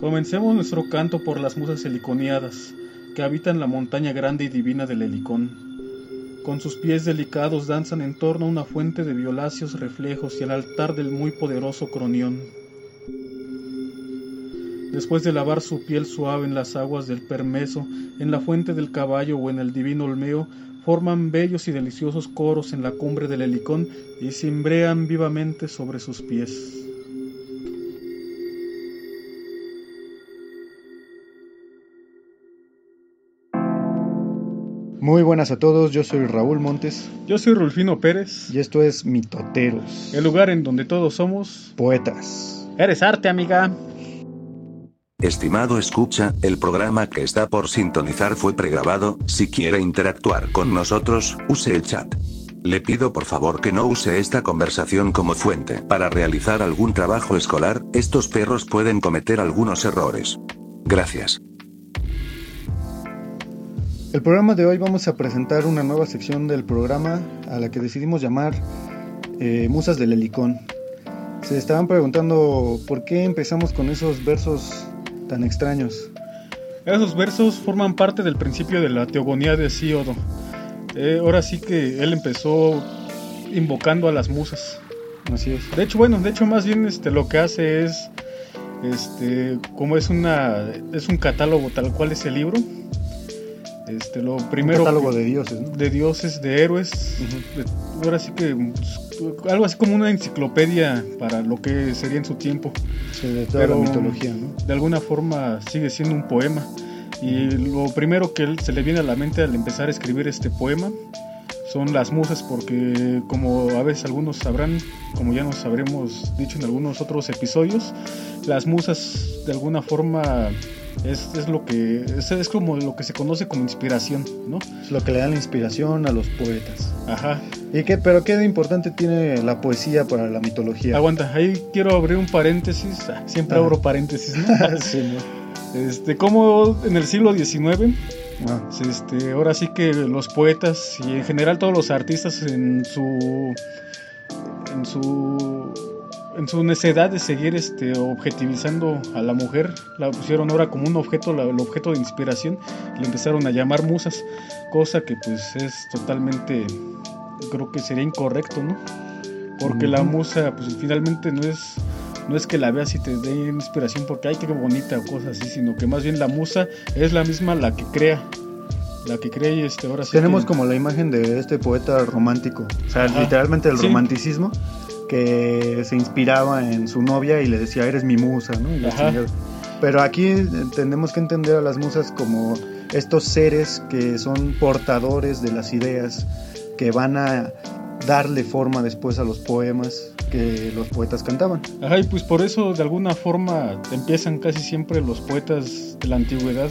Comencemos nuestro canto por las musas heliconiadas, que habitan la montaña grande y divina del Helicón. Con sus pies delicados danzan en torno a una fuente de violáceos reflejos y al altar del muy poderoso Cronión. Después de lavar su piel suave en las aguas del Permeso, en la fuente del caballo o en el divino Olmeo, forman bellos y deliciosos coros en la cumbre del Helicón y cimbrean vivamente sobre sus pies. Muy buenas a todos, yo soy Raúl Montes Yo soy Rulfino Pérez, y esto es Mitoteros, el lugar en donde todos somos. poetas. Eres arte, amiga. Estimado escucha, el programa que está por sintonizar fue pregrabado, si quiere interactuar con nosotros, use el chat. Le pido por favor que no use esta conversación como fuente. Para realizar algún trabajo escolar, estos perros pueden cometer algunos errores. Gracias. El programa de hoy vamos a presentar una nueva sección del programa a la que decidimos llamar eh, Musas del Helicón. Se estaban preguntando por qué empezamos con esos versos tan extraños. Esos versos forman parte del principio de la teogonía de Hesíodo. Eh, ahora sí que él empezó invocando a las musas. Así es. De hecho, bueno, de hecho más bien este lo que hace es este como es una es un catálogo tal cual es el libro. Este lo primero Un catálogo de dioses, ¿no? de dioses, de héroes. de- ahora sí que pues, algo así como una enciclopedia para lo que sería en su tiempo. Sí, de toda Pero la mitología, ¿no? de alguna forma sigue siendo un poema. Y lo primero que se le viene a la mente al empezar a escribir este poema son las musas, porque como a veces algunos sabrán, como ya nos habremos dicho en algunos otros episodios, las musas de alguna forma es, es lo que es, es como lo que se conoce como inspiración, ¿no? Es lo que le da la inspiración a los poetas. Ajá. ¿Y qué, pero qué de importante tiene la poesía para la mitología? Aguanta, ahí quiero abrir un paréntesis, ah, siempre Ajá. abro paréntesis, ¿no? sí, ¿no? Este, como en el siglo XIX Ah, Este, ahora sí que los poetas y en general todos los artistas en su en su en su necesidad de seguir este objetivizando a la mujer la pusieron ahora como un objeto la- el objeto de inspiración le empezaron a llamar musas cosa que pues es totalmente creo que sería incorrecto no porque la musa pues finalmente no es no es que la veas y te dé inspiración porque ay qué bonita o cosas así sino que más bien la musa es la misma la que crea la que crea y este ahora sí Tenemos que- como la imagen de este poeta romántico, o sea, Ajá. literalmente el Sí. romanticismo, que se inspiraba en su novia y le decía, eres mi musa, ¿no? Y. Pero aquí eh, tenemos que entender a las musas como estos seres que son portadores de las ideas, que van a darle forma después a los poemas que los poetas cantaban. Ajá, y pues por eso de alguna forma empiezan casi siempre los poetas de la antigüedad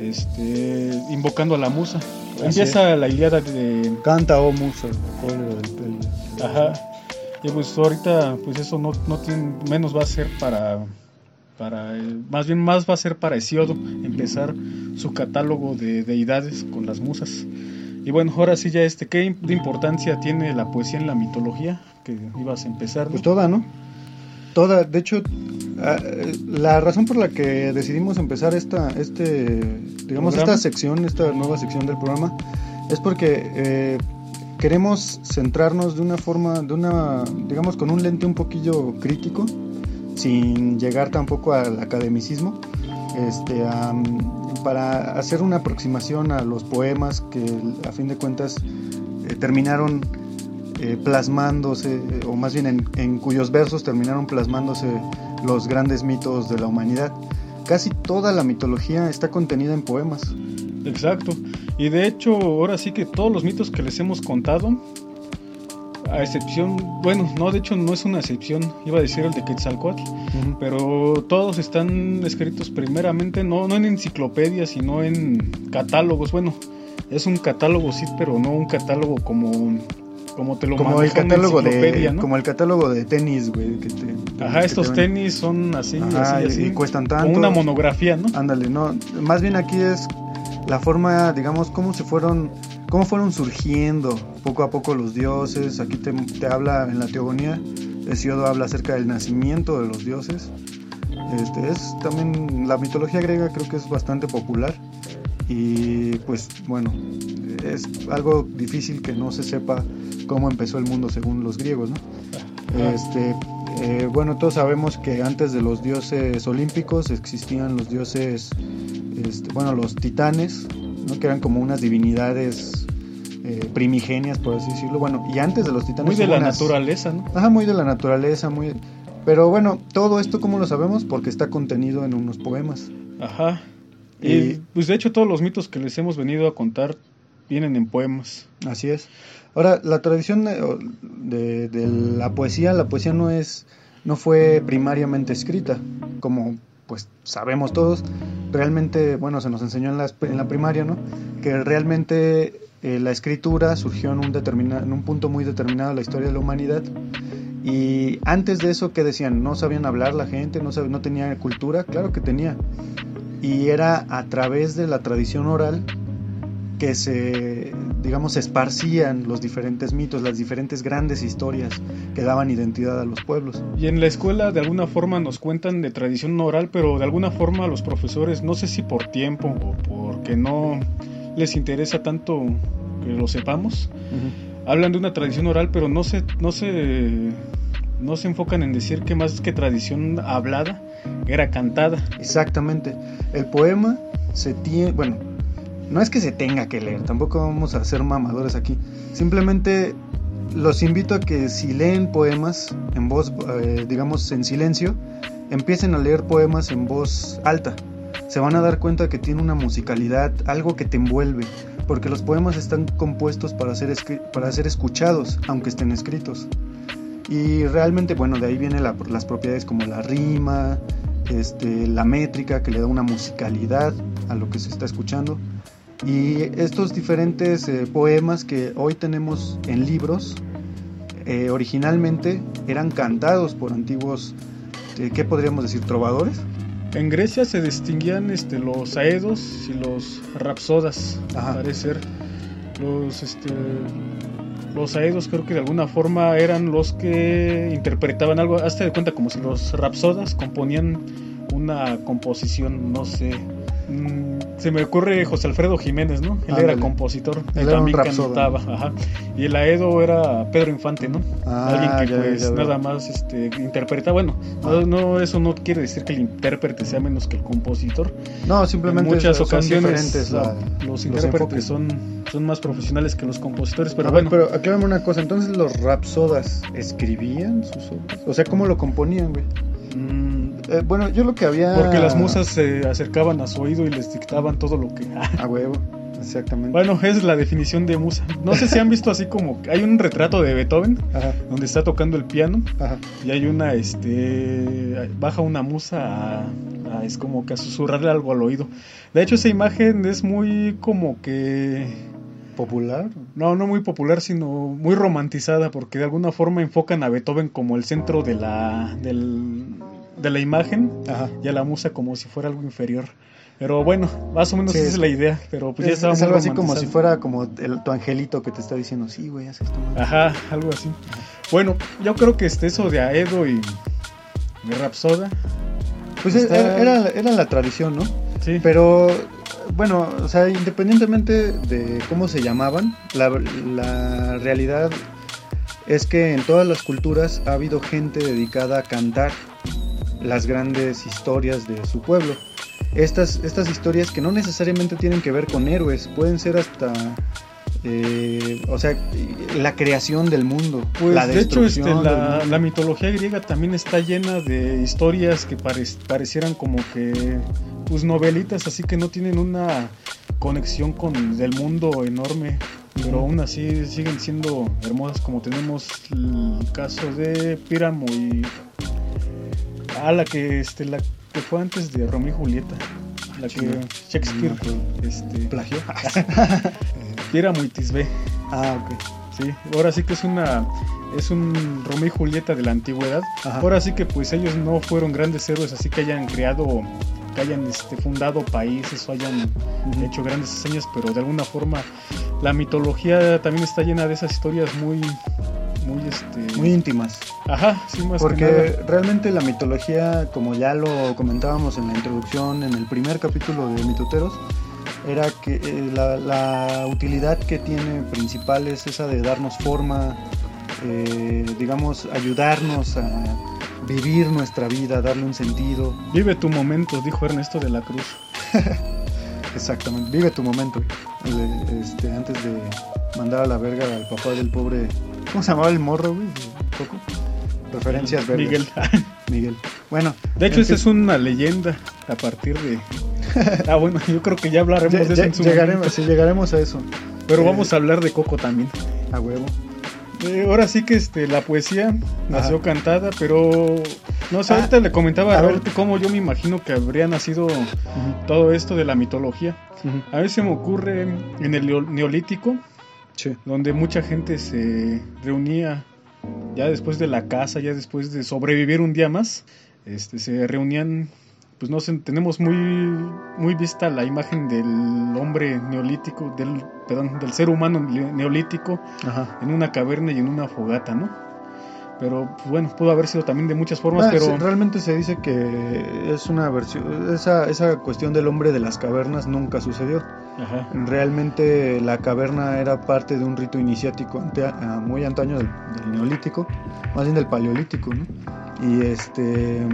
este, invocando a la musa. Así Empieza la Ilíada de... Canta, oh musa, cólera del. Ajá. Y pues ahorita pues eso no, no tiene, menos va a ser para... para más bien más va a ser para Hesíodo empezar su catálogo de deidades con las musas. Y bueno, ahora sí ya este, ¿qué importancia tiene la poesía en la mitología? Que ibas a empezar. ¿no? Pues toda, ¿no? Toda, de hecho, ah, la razón por la que decidimos empezar esta, este, digamos, ¿Programa? esta sección, esta nueva sección del programa, es porque eh, queremos centrarnos de una forma, de una, digamos, con un lente un poquillo crítico, sin llegar tampoco al academicismo, este, a, para hacer una aproximación a los poemas que a fin de cuentas eh, terminaron eh, plasmándose, o más bien en, en cuyos versos terminaron plasmándose los grandes mitos de la humanidad. Casi toda la mitología está contenida en poemas. Exacto. Y de hecho, ahora sí que todos los mitos que les hemos contado, a excepción, bueno, no, de hecho no es una excepción, iba a decir el de Quetzalcoatl, pero todos están escritos primeramente, no, no en enciclopedias, sino en catálogos. Bueno, es un catálogo sí, pero no un catálogo como, como te lo Como el catálogo de, ¿no? como el catálogo de tenis, güey. que te- Ajá, que estos te tenis son así, Ajá, así, y- así. y cuestan Como tanto. una monografía, ¿no? Ándale, no, más bien aquí es la forma, digamos, cómo se fueron, cómo fueron surgiendo poco a poco los dioses. Aquí te, te habla en la teogonía, Hesíodo habla acerca del nacimiento de los dioses. Este, es también la mitología griega creo que es bastante popular y pues bueno, es algo difícil que no se sepa cómo empezó el mundo según los griegos, ¿no? Este, eh, bueno, todos sabemos que antes de los dioses olímpicos existían los dioses, este, bueno, los titanes, ¿no? que eran como unas divinidades eh, primigenias, por así decirlo. Bueno, y antes de los titanes. Muy de la unas- naturaleza, ¿no? Ajá, muy de la naturaleza, muy. Pero bueno, todo esto, ¿cómo lo sabemos? Porque está contenido en unos poemas. Ajá. Y Y- pues de hecho todos los mitos que les hemos venido a contar vienen en poemas. Así es. Ahora, la tradición de, de- de la poesía, la poesía no es, no fue primariamente escrita, como pues sabemos todos. Realmente, bueno, se nos enseñó en la, en la primaria, ¿no? Que realmente eh, la escritura surgió en un, en un punto muy determinado de la historia de la humanidad. Y antes de eso, ¿qué decían? ¿No sabían hablar la gente? ¿No, sab- no tenía cultura? Claro que tenía. Y era a través de la tradición oral que se, digamos, esparcían los diferentes mitos, las diferentes grandes historias que daban identidad a los pueblos. Y en la escuela de alguna forma nos cuentan de tradición oral, pero de alguna forma los profesores, no sé si por tiempo o porque no les interesa tanto que lo sepamos, hablan de una tradición oral, pero no se, no se, no se enfocan en decir que más que tradición hablada, era cantada. Exactamente. El poema se tiene, bueno, no es que se tenga que leer, tampoco vamos a ser mamadores aquí. Simplemente los invito a que si leen poemas en voz, eh, digamos, en silencio, empiecen a leer poemas en voz alta. Se van a dar cuenta que tiene una musicalidad, algo que te envuelve, porque los poemas están compuestos para ser, para ser escuchados, aunque estén escritos. Y realmente, bueno, de ahí vienen la- las propiedades como la rima, este, la métrica que le da una musicalidad a lo que se está escuchando. Y estos diferentes eh, poemas que hoy tenemos en libros, eh, originalmente eran cantados por antiguos, eh, ¿qué podríamos decir? ¿Trovadores? En Grecia se distinguían este, los aedos y los rapsodas, al parecer. Los, este, los aedos creo que de alguna forma eran los que interpretaban algo, hazte de cuenta como si los rapsodas componían una composición, no sé. Se me ocurre José Alfredo Jiménez, ¿no? Él era compositor Él también cantaba, ajá. Y el aedo era Pedro Infante, ¿no? Ah, Alguien que ya, pues ya nada más este, interpreta, bueno, no, no, eso no quiere decir que el intérprete sea menos que el compositor. No, simplemente en muchas son ocasiones la- los intérpretes son, son más profesionales que los compositores, pero A ver, bueno, pero aclárame una cosa, entonces los rapsodas escribían sus obras, o sea, ¿cómo lo componían, güey? mm, Eh, bueno, yo lo que había... porque las musas se acercaban a su oído y les dictaban todo lo que... A huevo, exactamente. Bueno, esa es la definición de musa. No sé si han visto así como... Hay un retrato de Beethoven Ajá, donde está tocando el piano ajá. y hay una, este... Baja una musa a, a- es como que a susurrarle algo al oído. De hecho, esa imagen es muy como que... ¿Popular? No, no muy popular, sino muy romantizada, porque de alguna forma enfocan a Beethoven como el centro de la, del- de la imagen Ajá. y a la musa como si fuera algo inferior. Pero bueno, más o menos Sí, esa es- la idea, pero pues ya es, estaba es algo así como si fuera como el- tu angelito que te está diciendo, sí, güey, haz esto. güey". Ajá, algo así. Bueno, yo creo que este eso de Aedo y de Rapsoda, Pues Está- era, era, era la tradición, ¿no? sí. Pero, bueno, o sea, independientemente de cómo se llamaban, la, la realidad es que en todas las culturas ha habido gente dedicada a cantar las grandes historias de su pueblo. Estas, estas historias que no necesariamente tienen que ver con héroes, pueden ser hasta, eh, o sea, la creación del mundo, Pues la de hecho este, destrucción del la, mundo. la mitología griega también está llena de historias que parec- parecieran como que pues novelitas, así que no tienen una conexión con el mundo enorme, pero aún así siguen siendo hermosas como tenemos el caso de Píramo y ah la que este la que fue antes de Romeo y Julieta, la que. Shakespeare No acuerdo. este ¿Plagio? Píramo y Tisbe. ah, ok. Sí, ahora sí que es una es un Romeo y Julieta de la antigüedad. Ajá. Ahora sí que pues ellos no fueron grandes héroes, así que hayan creado, que hayan este, fundado países o hayan hecho grandes hazañas, pero de alguna forma la mitología también está llena de esas historias muy muy este Muy íntimas. ajá sí más que Porque nada. realmente la mitología, como ya lo comentábamos en la introducción, en el primer capítulo de Mitoteros, era que eh, la, la utilidad que tiene principal es esa de darnos forma, eh, digamos, ayudarnos a vivir nuestra vida, darle un sentido. vive tu momento dijo Ernesto de la Cruz Exactamente, vive tu momento. Eh, Este, antes de mandar a la verga al papá del pobre. ¿Cómo se llamaba el morro, güey? Coco. Referencias verdes. Miguel Miguel. Bueno, de hecho esa es una leyenda a partir de ah bueno yo creo que ya hablaremos de eso en su llegaremos, momento. sí, llegaremos a eso. pero eh, vamos a hablar de Coco también A huevo. Eh, ahora sí que este la poesía nació Ajá. cantada pero no sé Ah, ahorita le comentaba a ver. Cómo yo me imagino que habría nacido todo esto de la mitología a veces se me ocurre en el neo- neolítico Sí. donde mucha gente se reunía ya después de la casa, ya después de sobrevivir un día más, este, se reunían, pues no sé, tenemos muy, muy vista la imagen del hombre neolítico, del, perdón, del ser humano ne- neolítico Ajá. en una caverna y en una fogata, ¿no? Pero pues, bueno, pudo haber sido también de muchas formas, Ah, pero se- realmente se dice que es una versión. Esa, esa cuestión del hombre de las cavernas nunca sucedió. Ajá. Realmente la caverna era parte de un rito iniciático ante- a- muy antaño del, del neolítico, más bien del paleolítico, ¿no? Y este.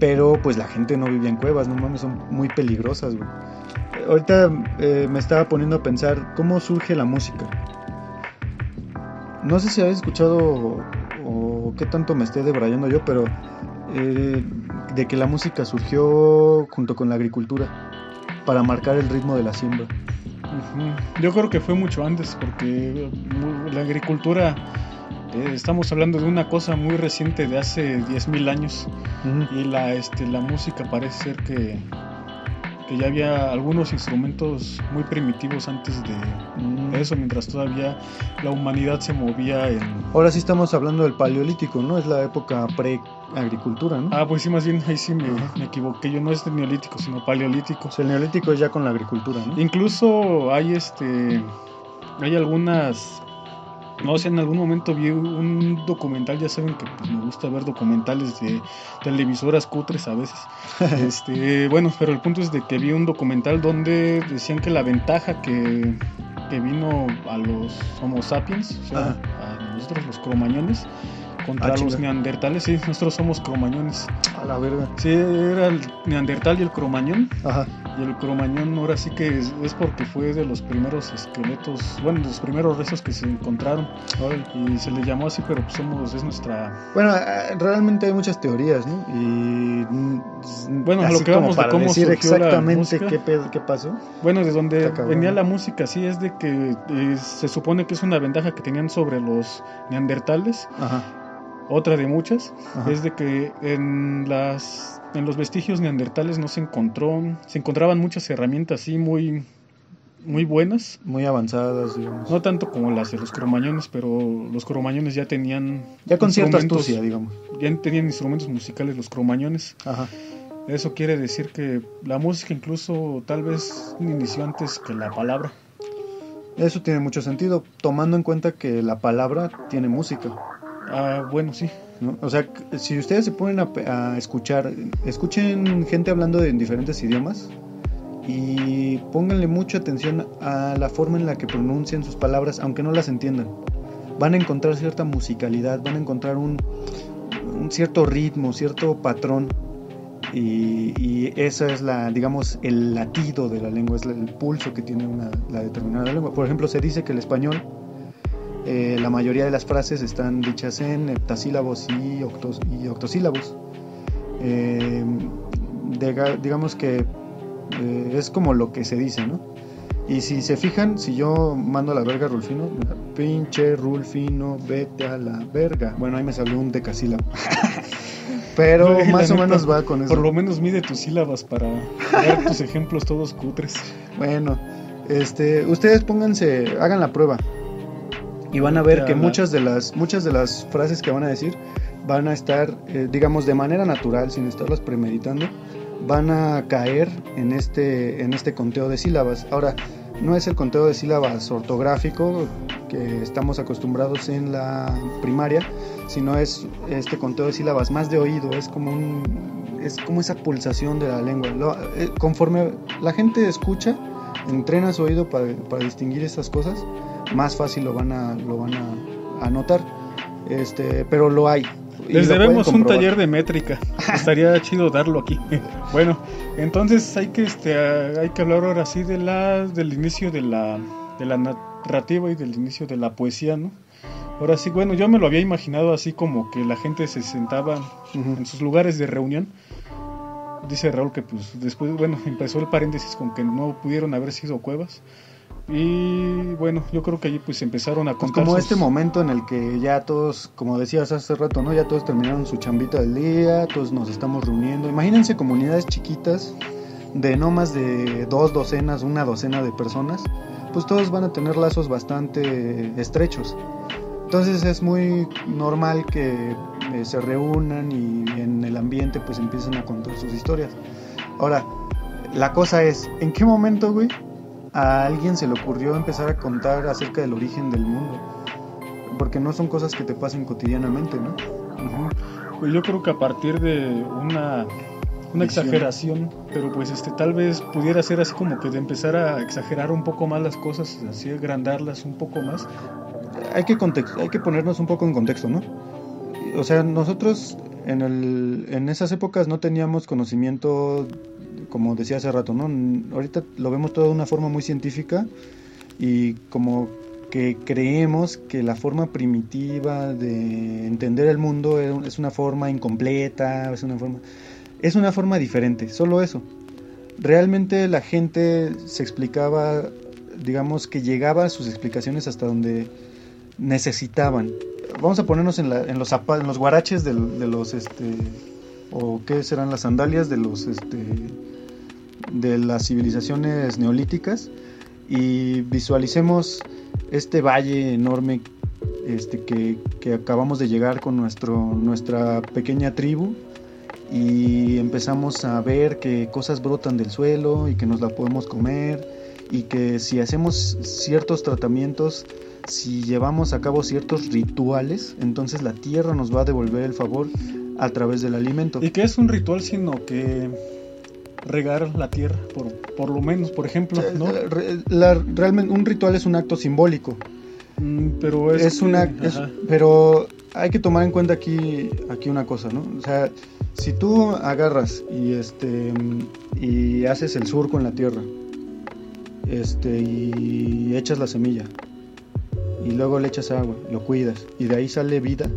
Pero pues la gente no vivía en cuevas, no mames, son muy peligrosas, güey. Ahorita eh, me estaba poniendo a pensar cómo surge la música. No sé si habéis escuchado o, qué tanto me esté debrayando yo, pero eh, de que la música surgió junto con la agricultura para marcar el ritmo de la siembra. Yo creo que fue mucho antes, porque la agricultura, eh, estamos hablando de una cosa muy reciente de hace 10.000 años. Y la, este, la música parece ser que, que ya había algunos instrumentos muy primitivos antes de Mm. eso, mientras todavía la humanidad se movía en... Ahora sí estamos hablando del paleolítico, ¿no? Es la época pre-agricultura, ¿no? Ah, pues sí, más bien ahí sí me equivoqué, yo no es del neolítico, sino paleolítico. O sea, el neolítico es ya con la agricultura, ¿no? Incluso hay este hay algunas no sé, en algún momento vi un documental, ya saben que pues, me gusta ver documentales de televisoras cutres a veces. este, bueno, pero el punto es de que vi un documental donde decían que la ventaja que, que vino a los Homo sapiens, o sea, a nosotros los cromañones, contra Ah, los neandertales, sí, nosotros somos cromañones. A la verga. Sí, era el neandertal y el cromañón. Ajá. Y el cromañón ahora sí que es, es porque fue de los primeros esqueletos, bueno, de los primeros restos que se encontraron. Y se le llamó así, pero pues somos, es nuestra... Bueno, eh, realmente hay muchas teorías, ¿no? Y mm, Bueno, a lo que vamos de para cómo decir surgió exactamente qué, pedo- qué pasó. Bueno, de donde venía la música, sí, es de que eh, se supone que es una ventaja que tenían sobre los neandertales. Ajá. Otra de muchas Ajá. es de que en las en los vestigios neandertales no se encontró, se encontraban muchas herramientas así muy muy buenas. Muy avanzadas, digamos. No tanto como las de los cromañones, pero los cromañones ya tenían ya con cierta astucia, digamos. ya tenían instrumentos musicales los cromañones. Ajá. Eso quiere decir que la música incluso tal vez inició antes que la palabra. Eso tiene mucho sentido, tomando en cuenta que la palabra tiene música. Ah, bueno, sí. ¿No? O sea, si ustedes se ponen a, a escuchar, escuchen gente hablando de- en diferentes idiomas y pónganle mucha atención a la forma en la que pronuncian sus palabras, aunque no las entiendan. Van a encontrar cierta musicalidad, van a encontrar un, un cierto ritmo, cierto patrón. Y, y esa es la, digamos, el latido de la lengua, es el pulso que tiene una, la determinada lengua. Por ejemplo, se dice que el español eh, la mayoría de las frases están dichas en heptasílabos y, octos- y octosílabos. Eh, diga- digamos que eh, es como lo que se dice, ¿no? Y si se fijan, si yo mando a la verga a Rulfino, pinche Rulfino, vete a la verga. Bueno, ahí me salió un decasílabo. Pero más o neta, menos va con eso. Por lo menos mide tus sílabas para dar tus ejemplos todos cutres. Bueno, este, ustedes pónganse, hagan la prueba y van a ver que muchas de las muchas de las frases que van a decir van a estar, eh, digamos, de manera natural, sin estarlas premeditando, van a caer en este en este conteo de sílabas. Ahora, no es el conteo de sílabas ortográfico, que estamos acostumbrados en la primaria, sino es este conteo de sílabas más de oído, es como un es como esa pulsación de la lengua. Eh, conforme la gente escucha, entrena su oído para, para, distinguir estas cosas, más fácil lo van a lo van a, a notar. Este, pero lo hay. Les debemos un taller de métrica. Estaría chido darlo aquí. bueno, entonces hay que este hay que hablar ahora sí de la del inicio de la de la narrativa y del inicio de la poesía, ¿no? Ahora sí, bueno, yo me lo había imaginado así como que la gente se sentaba en sus lugares de reunión. Dice Raúl que pues después, bueno, empezó el paréntesis con que no pudieron haber sido cuevas. Y bueno, yo creo que allí pues empezaron a pues contar. como este momento en el que ya todos, como decías hace rato, ¿no? Ya todos terminaron su chambita del día, todos nos estamos reuniendo. Imagínense comunidades chiquitas de no más de dos docenas, una docena de personas, pues todos van a tener lazos bastante estrechos. Entonces es muy normal que eh, se reúnan y en el ambiente pues empiecen a contar sus historias. Ahora, la cosa es, ¿en qué momento, güey, a alguien se le ocurrió empezar a contar acerca del origen del mundo. Porque no son cosas que te pasen cotidianamente, ¿no? Pues yo creo que a partir de una, una exageración, pero pues este tal vez pudiera ser así como que de empezar a exagerar un poco más las cosas, así agrandarlas un poco más. Hay que, hay que ponernos un poco en contexto, ¿no? O sea, nosotros en, el, en esas épocas no teníamos conocimiento como decía hace rato, ¿no? Ahorita lo vemos todo de una forma muy científica y como que creemos que la forma primitiva de entender el mundo es una forma incompleta, es una forma es una forma diferente, solo eso. Realmente la gente se explicaba, digamos que llegaba a sus explicaciones hasta donde necesitaban. Vamos a ponernos en, en los en los guaraches de, de los este o qué serán las sandalias de los este de las civilizaciones neolíticas y visualicemos este valle enorme este, que, que, acabamos de llegar con nuestro, nuestra pequeña tribu y empezamos a ver que cosas brotan del suelo y que nos la podemos comer y que si hacemos ciertos tratamientos, si llevamos a cabo ciertos rituales, entonces la tierra nos va a devolver el favor a través del alimento. Y que es un ritual, sino que regar la tierra, por, por lo menos, por ejemplo, ¿no? realmente un ritual es un acto simbólico. Mm, pero es, una pero hay que tomar en cuenta aquí aquí una cosa, ¿no? O sea, si tú agarras y este y haces el surco en la tierra, este y echas la semilla y luego le echas agua, lo cuidas y de ahí sale vida,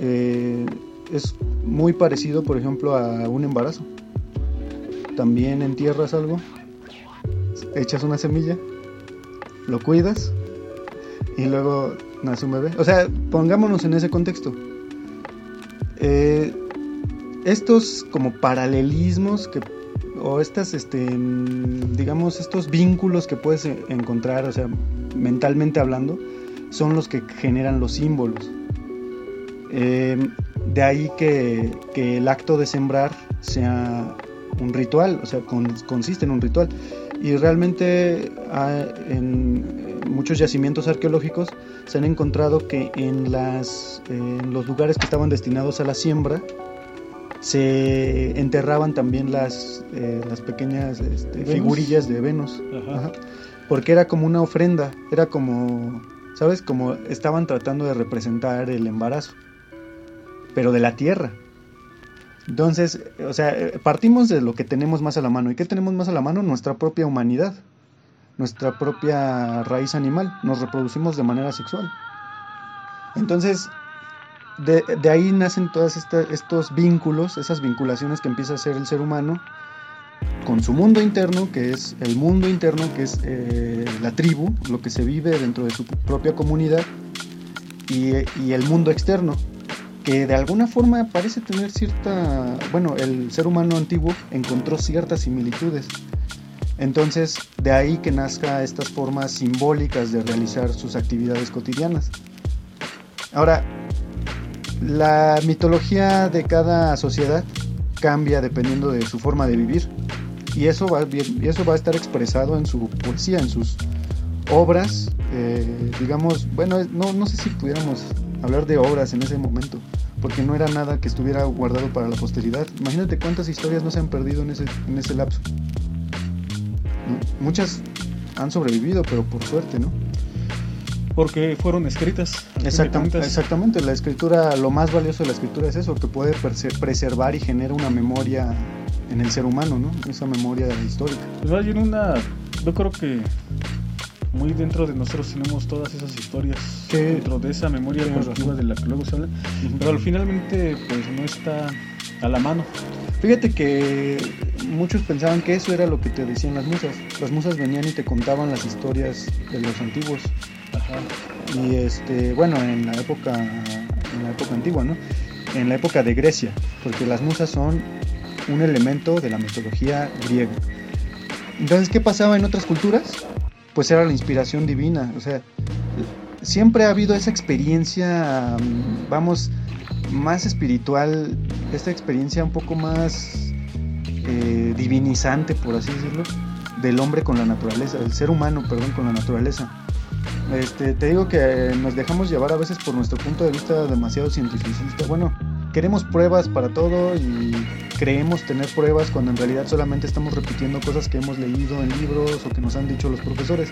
eh, es muy parecido, por ejemplo, a un embarazo también entierras algo, echas una semilla, lo cuidas y luego nace un bebé. O sea, pongámonos en ese contexto. Eh, estos como paralelismos que o estas este digamos estos vínculos que puedes encontrar o sea mentalmente hablando son los que generan los símbolos eh, de ahí que, el acto de sembrar sea un ritual, o sea, consiste en un ritual. Y realmente ah, en muchos yacimientos arqueológicos se han encontrado que en, las, en los lugares que estaban destinados a la siembra se enterraban también las, eh, las pequeñas este, figurillas de Venus. porque era como una ofrenda, era como, ¿sabes? Como estaban tratando de representar el embarazo, pero de la tierra. Entonces, o sea, partimos de lo que tenemos más a la mano. ¿Y qué tenemos más a la mano? Nuestra propia humanidad, nuestra propia raíz animal. Nos reproducimos de manera sexual. Entonces, de, ahí nacen todos estos vínculos, esas vinculaciones que empieza a hacer el ser humano con su mundo interno, que es el mundo interno, que es eh, la tribu, lo que se vive dentro de su propia comunidad, y el mundo externo, de alguna forma parece tener cierta, bueno, el ser humano antiguo encontró ciertas similitudes. Entonces, de ahí que nazca estas formas simbólicas de realizar sus actividades cotidianas. Ahora, la mitología de cada sociedad cambia dependiendo de su forma de vivir. Y eso va, y eso va a estar expresado en su poesía, en sus obras eh, digamos, bueno, no, no sé si pudiéramos hablar de obras en ese momento, porque no era nada que estuviera guardado para la posteridad. Imagínate cuántas historias no se han perdido en ese, en ese lapso. Muchas han sobrevivido, pero por suerte, ¿no? Porque fueron escritas. Exactamente, exactamente, la escritura, lo más valioso de la escritura es eso, que puede preservar y genera una memoria en el ser humano, ¿no? Esa memoria histórica. Pues hay una, yo creo que muy dentro de nosotros tenemos todas esas historias dentro de esa memoria colectiva de la que luego se habla, pero finalmente pues no está a la mano. Fíjate que muchos pensaban que eso era lo que te decían las musas. Las musas venían y te contaban las historias de los antiguos. Y este, bueno, en la época en la época antigua, ¿no? En la época de Grecia, porque las musas son un elemento de la mitología griega. Entonces, ¿qué pasaba en otras culturas? Pues era la inspiración divina, o sea, siempre ha habido esa experiencia, vamos, más espiritual, esta experiencia un poco más eh, divinizante, por así decirlo, del hombre con la naturaleza, del ser humano, perdón, con la naturaleza. Este, te digo que nos dejamos llevar a veces por nuestro punto de vista demasiado cientificista. Bueno, queremos pruebas para todo y creemos tener pruebas cuando en realidad solamente estamos repitiendo cosas que hemos leído en libros o que nos han dicho los profesores.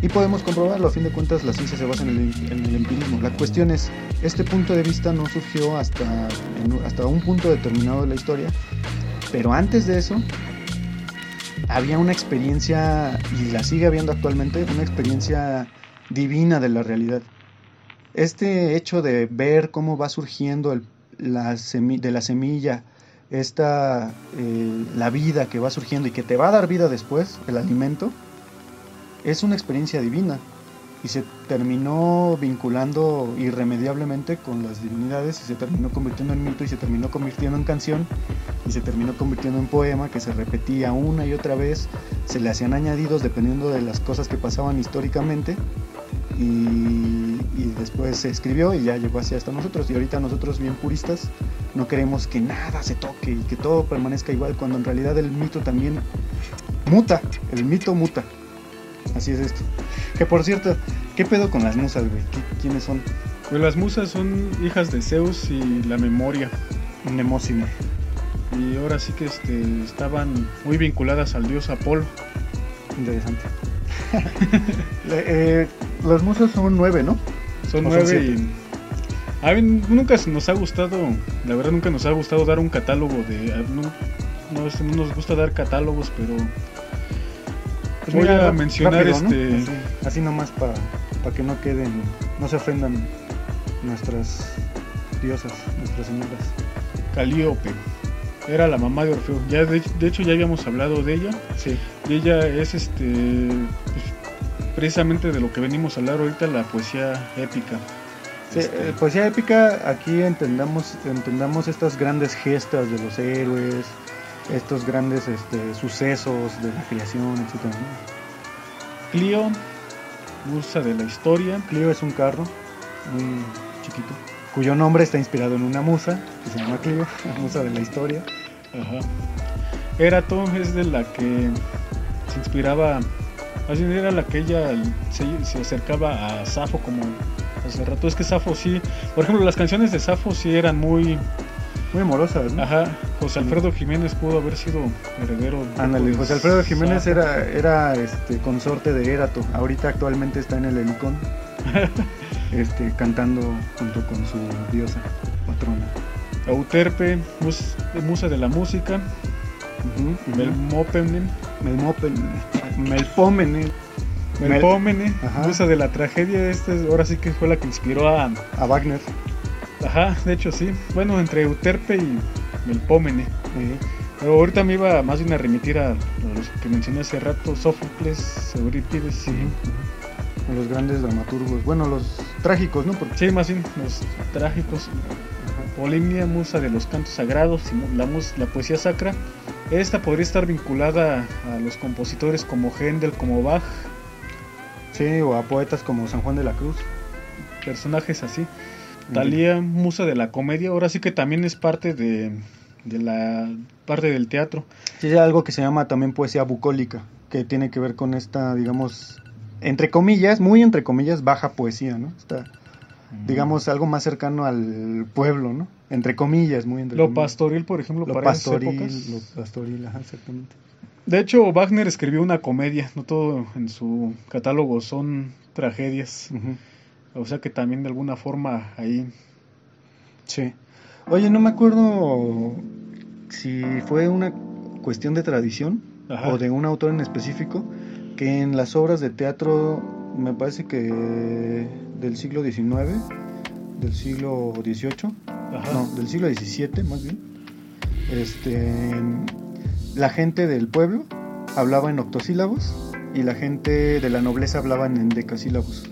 Y podemos comprobarlo, a fin de cuentas la ciencia se basa en el, empirismo. La cuestión es, este punto de vista no surgió hasta, hasta un punto determinado de la historia, pero antes de eso había una experiencia, y la sigue habiendo actualmente, una experiencia divina de la realidad. Este hecho de ver cómo va surgiendo el, de la semilla esta, eh, la vida que va surgiendo y que te va a dar vida después, el alimento, es una experiencia divina y se terminó vinculando irremediablemente con las divinidades y se terminó convirtiendo en mito y se terminó convirtiendo en canción y se terminó convirtiendo en poema que se repetía una y otra vez, se le hacían añadidos dependiendo de las cosas que pasaban históricamente y, después se escribió y ya llegó así hasta nosotros y ahorita nosotros bien puristas no queremos que nada se toque y que todo permanezca igual cuando en realidad el mito también muta, el mito muta. Así es esto. Que por cierto, ¿qué pedo con las musas, güey? ¿Quiénes son? Pues las musas son hijas de Zeus y la memoria. Nemocine. Y ahora sí que este, estaban muy vinculadas al dios Apolo. Interesante. Eh, las musas son nueve, ¿no? Son nueve y... A mí nunca nos ha gustado, la verdad nunca nos ha gustado dar un catálogo de... No, no nos gusta dar catálogos, pero pues voy a mencionar este. Así, nomás para que no queden, no se ofendan nuestras diosas, nuestras señoras. Calíope. Era la mamá de Orfeo. Ya de, hecho ya habíamos hablado de ella. Sí. Y ella es este pues, precisamente de lo que venimos a hablar ahorita, la poesía épica. Sí, este, eh, poesía épica, aquí entendamos, entendamos estas grandes gestas de los héroes, estos grandes este, sucesos de la creación, etc. Clio, musa de la historia. Clio es un carro muy chiquito, cuyo nombre está inspirado en una musa, que se llama Clio, la musa de la historia. Ajá. Erato es de la que se inspiraba, así era la que ella se, se acercaba a Safo como hace rato. Es que Safo sí, por ejemplo, las canciones de Safo sí eran muy muy amorosas. Ajá, José Alfredo Jiménez pudo haber sido heredero. Ándale, José Alfredo Jiménez era, era este consorte de Erato. Ahorita actualmente está en el Helicón, este, cantando junto con su diosa patrona. Euterpe, musa de la música. Uh Melmopene. Melpomene. Melpomene, musa de la tragedia. Este ahora sí que fue la que inspiró a, a Wagner. Ajá, de hecho sí. Bueno, entre Euterpe y Melpómene. Pero ahorita me iba más bien a remitir a, los que mencioné hace rato, Sófocles, Eurípides y... los grandes dramaturgos, bueno, los trágicos, ¿no? Porque... Sí, más bien, los trágicos. Polimnia, musa de los cantos sagrados, la, la poesía sacra. Esta podría estar vinculada a los compositores como Händel, como Bach. Sí, o a poetas como San Juan de la Cruz. Personajes así. Talía, musa de la comedia, ahora sí que también es parte de, la parte del teatro. Sí, hay algo que se llama también poesía bucólica, que tiene que ver con esta, digamos, entre comillas, muy entre comillas, baja poesía, ¿no? Está, Mm. digamos, algo más cercano al pueblo, ¿no? Entre comillas, muy entre Lo comillas. pastoril, por ejemplo, Lo para esas épocas. lo pastoril, ajá, exactamente. De hecho, Wagner escribió una comedia, no todo en su catálogo son tragedias. O sea que también de alguna forma ahí... Sí. Oye, no me acuerdo si fue una cuestión de tradición Ajá. o de un autor en específico que en las obras de teatro, me parece que del siglo XIX, del siglo XVIII, Ajá. no, del siglo XVII más bien, este, la gente del pueblo hablaba en octosílabos y la gente de la nobleza hablaba en decasílabos.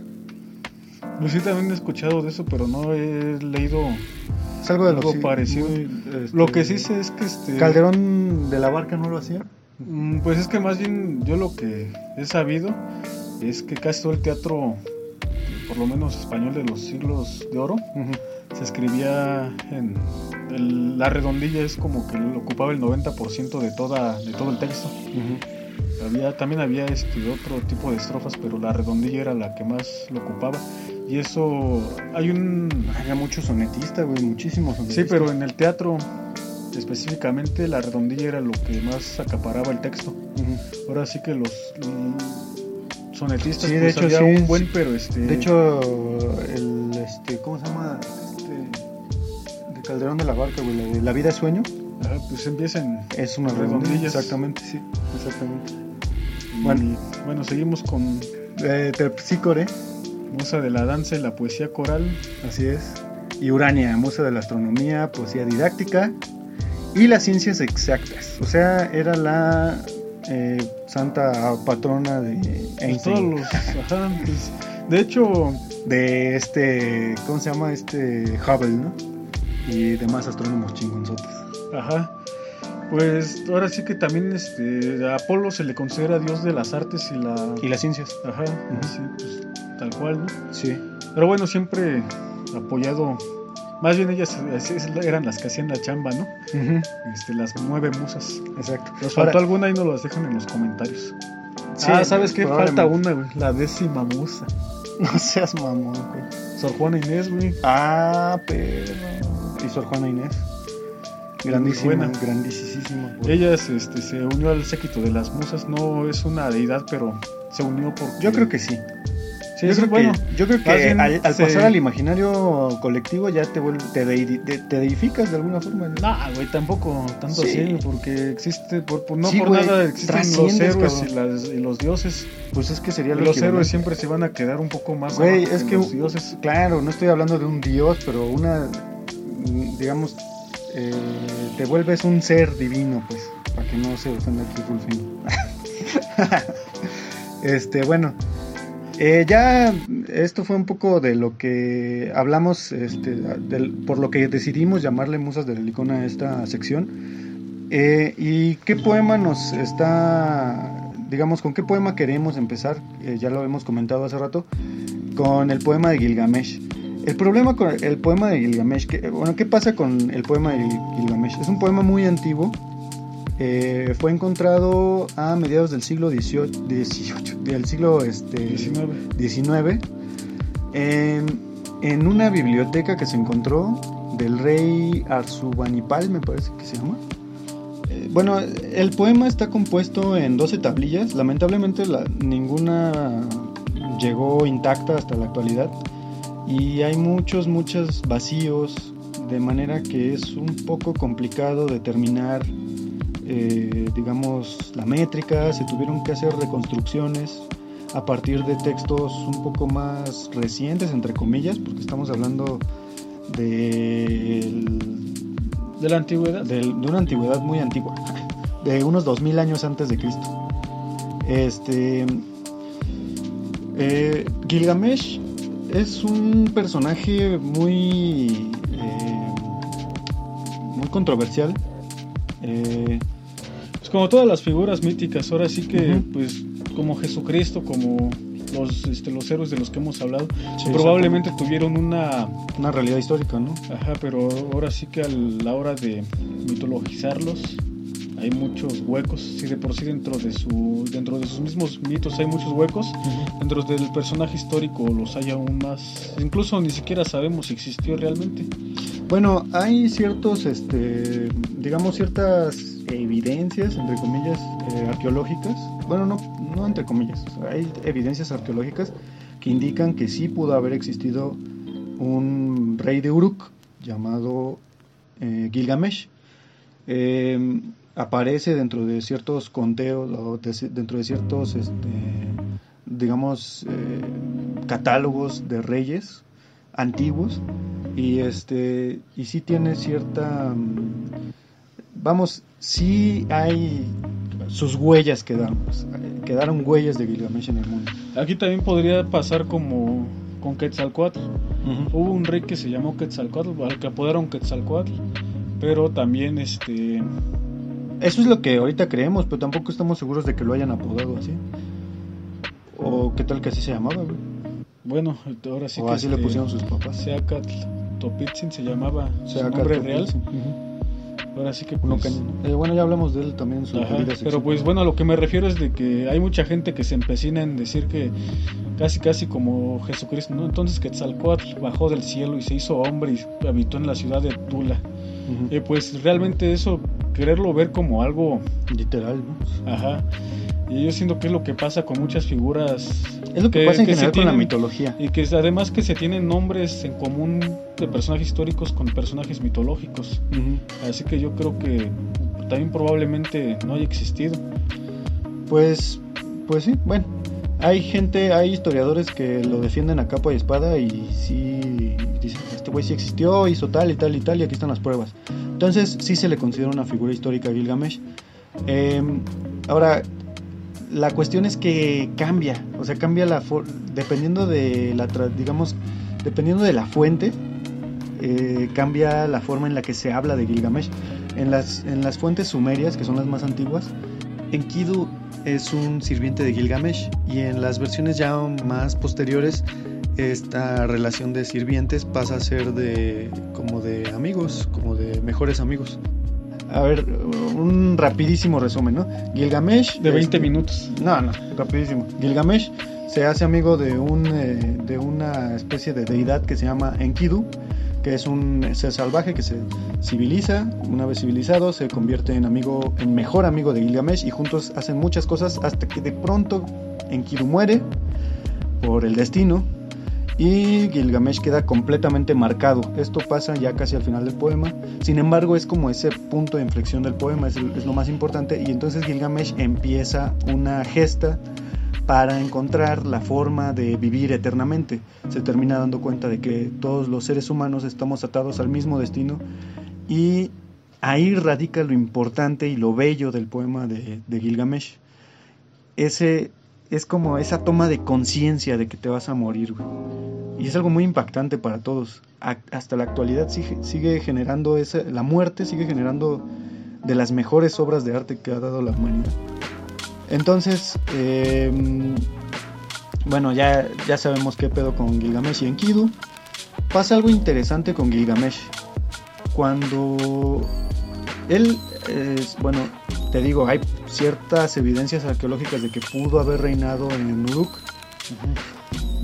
Pues sí, también he escuchado de eso, pero no he leído... Es algo de parecido. muy, este, Lo que sí sé es que este... Calderón de la Barca no lo hacía. Mm, Pues es que más bien yo lo que he sabido es que casi todo el teatro, por lo menos español de los siglos de oro, se escribía en el- la redondilla es como que ocupaba el 90% de toda de todo el texto. Había también había este otro tipo de estrofas, pero la redondilla era la que más lo ocupaba y eso hay un Había muchos sonetistas, güey, muchísimos sí, sonetistas. pero en el teatro específicamente la redondilla era lo que más acaparaba el texto. Ahora sí que los sonetistas Sí, de pues, hecho, había sí, un sí. buen pero este De hecho, el, este, ¿cómo se llama? De Calderón de la Barca, güey, la de La vida es sueño, ajá, pues empiezan es una redondilla. Exactamente, sí, exactamente. y, Bueno. bueno. seguimos con Eh, Terpsícore, Musa de la danza y la poesía coral. así es. Y Urania, musa de la astronomía, poesía didáctica y las ciencias exactas. O sea, era la eh, santa patrona de Pues Einstein. todos los ajá, pues, de hecho de este, ¿cómo se llama? Este Hubble, ¿no? Y demás astrónomos chingonzotes. ajá pues ahora sí que también este a Apolo se le considera dios de las artes y la Y las ciencias. ajá sí, pues, tal cual ¿no? Sí. pero bueno siempre apoyado más bien ellas eran las que hacían la chamba no este las nueve musas Exacto. Nos Ahora, faltó alguna y nos las dejan en los comentarios. Sí, ah, ¿sabes qué? Falta una, güey. La décima musa. No seas mamón, güey. Sor Juana Inés, güey. Ah, pero. Y Sor Juana Inés. Grandísima, buena. grandísima. Ella este, se unió al séquito de las musas. No es una deidad, pero se unió por. Yo creo que sí. Sí, yo, creo bueno. que, yo creo que bien al, al se- pasar al imaginario colectivo ya te, vuelve- te, de- te deificas de alguna forma. ¿no? Nah, güey, tampoco tanto Sí. así, porque existe, por, por- no Sí, por nada existen los héroes y, las- y los dioses. Pues es que sería lo los héroes siempre se van a quedar un poco más Güey, es que- los dioses. Claro, no estoy hablando de un dios, pero una, digamos, eh, te vuelves un ser divino, pues, para que no se ofenda aquí Rulfino. este, bueno, eh, ya esto fue un poco de lo que hablamos, este, por lo que decidimos llamarle Musas de la Licona a esta sección. Eh, ¿Y qué poema nos está, digamos, con qué poema queremos empezar? Ya lo hemos comentado hace rato con el poema de Gilgamesh. El problema con el poema de Gilgamesh, que, bueno, ¿qué pasa con el poema de Gilgamesh? Es un poema muy antiguo. eh, fue encontrado a mediados del siglo XVIII, XVIII, del siglo este, 19. 19 en, en una biblioteca que se encontró del rey Arzubanipal, me parece que se llama. Eh, bueno, el poema está compuesto en 12 tablillas. Lamentablemente la- ninguna llegó intacta hasta la actualidad. Y hay muchos, muchos vacíos. De manera que es un poco complicado determinar, eh, digamos, la métrica. Se tuvieron que hacer reconstrucciones a partir de textos un poco más recientes, entre comillas, porque estamos hablando del De la antigüedad. de una antigüedad muy antigua, de unos 2000 años antes de Cristo. Este eh, Gilgamesh es un personaje muy eh, muy controversial. Eh, Pues como todas las figuras míticas, ahora sí que, pues, como Jesucristo, como los, este, los héroes de los que hemos hablado, Sí, probablemente tuvieron una, una realidad histórica, ¿no? ajá, pero ahora sí que a la hora de mitologizarlos, hay muchos huecos, si de por sí dentro de su dentro de sus mismos mitos hay muchos huecos, dentro del personaje histórico los hay aún más, incluso ni siquiera sabemos si existió realmente. Bueno, hay ciertos, este, digamos, ciertas evidencias, entre comillas, eh, arqueológicas. Bueno, no, no entre comillas, hay evidencias arqueológicas que indican que sí pudo haber existido un rey de Uruk llamado eh, Gilgamesh. Eh, aparece dentro de ciertos conteos o dentro de ciertos, este, digamos, eh, catálogos de reyes antiguos y este y sí tiene cierta vamos sí hay sus huellas quedaron quedaron huellas de Gilgamesh en el mundo. Aquí también podría pasar como con Quetzalcoatl. Hubo un rey que se llamó Quetzalcoatl al que apodaron Quetzalcoatl pero también este eso es lo que ahorita creemos, pero tampoco estamos seguros de que lo hayan apodado así. O qué tal que así se llamaba, güey. Bueno, ahora sí o que así le este, pusieron sus papás. Seacatl Topitzin se llamaba su Seacatl nombre Topitzin. real. Ahora sí que pues. Eh, bueno, ya hablamos de él también en su Ajá, pero pues bueno, a lo que me refiero es de que hay mucha gente que se empecina en decir que casi casi como Jesucristo, ¿no? Entonces Quetzalcoatl bajó del cielo y se hizo hombre y habitó en la ciudad de Tula. Y pues realmente eso, quererlo ver como algo, Literal, ¿no? ajá. Y yo siento que es lo que pasa con muchas figuras. Es lo que, pasa en que se general con la mitología. Y que además que se tienen nombres en común de personajes históricos con personajes mitológicos. Así que yo creo que también probablemente no haya existido. Pues, pues sí, bueno. Hay gente, hay historiadores que lo defienden a capa y espada y sí dicen, este güey sí existió, hizo tal y tal y tal y aquí están las pruebas. Entonces sí se le considera una figura histórica a Gilgamesh. Eh, ahora, la cuestión es que cambia, o sea, cambia la dependiendo de la, digamos, dependiendo de la fuente, eh, cambia la forma en la que se habla de Gilgamesh. En las, en las fuentes sumerias, que son las más antiguas, Enkidu es un sirviente de Gilgamesh y en las versiones ya más posteriores esta relación de sirvientes pasa a ser de como de amigos, como de mejores amigos. A ver, un rapidísimo resumen, ¿no? Gilgamesh De 20 este, minutos. no, no, rapidísimo. Gilgamesh se hace amigo de un eh, de una especie de deidad que se llama Enkidu, que es un ser salvaje que se civiliza, una vez civilizado se convierte en amigo, en mejor amigo de Gilgamesh y juntos hacen muchas cosas hasta que de pronto Enkidu muere por el destino y Gilgamesh queda completamente marcado. Esto pasa ya casi al final del poema. Sin embargo, es como ese punto de inflexión del poema, es, lo más importante. Y entonces Gilgamesh empieza una gesta para encontrar la forma de vivir eternamente. Se termina dando cuenta de que todos los seres humanos estamos atados al mismo destino y ahí radica lo importante y lo bello del poema de Gilgamesh. Ese es como esa toma de conciencia de que te vas a morir. Y es algo muy impactante para todos. Hasta la actualidad sigue, sigue generando esa, la muerte sigue generando de las mejores obras de arte que ha dado la humanidad. Entonces, eh, bueno, ya, ya sabemos qué pedo con Gilgamesh y Enkidu. Pasa algo interesante con Gilgamesh. Cuando él, es, bueno, te digo, hay ciertas evidencias arqueológicas de que pudo haber reinado en Uruk.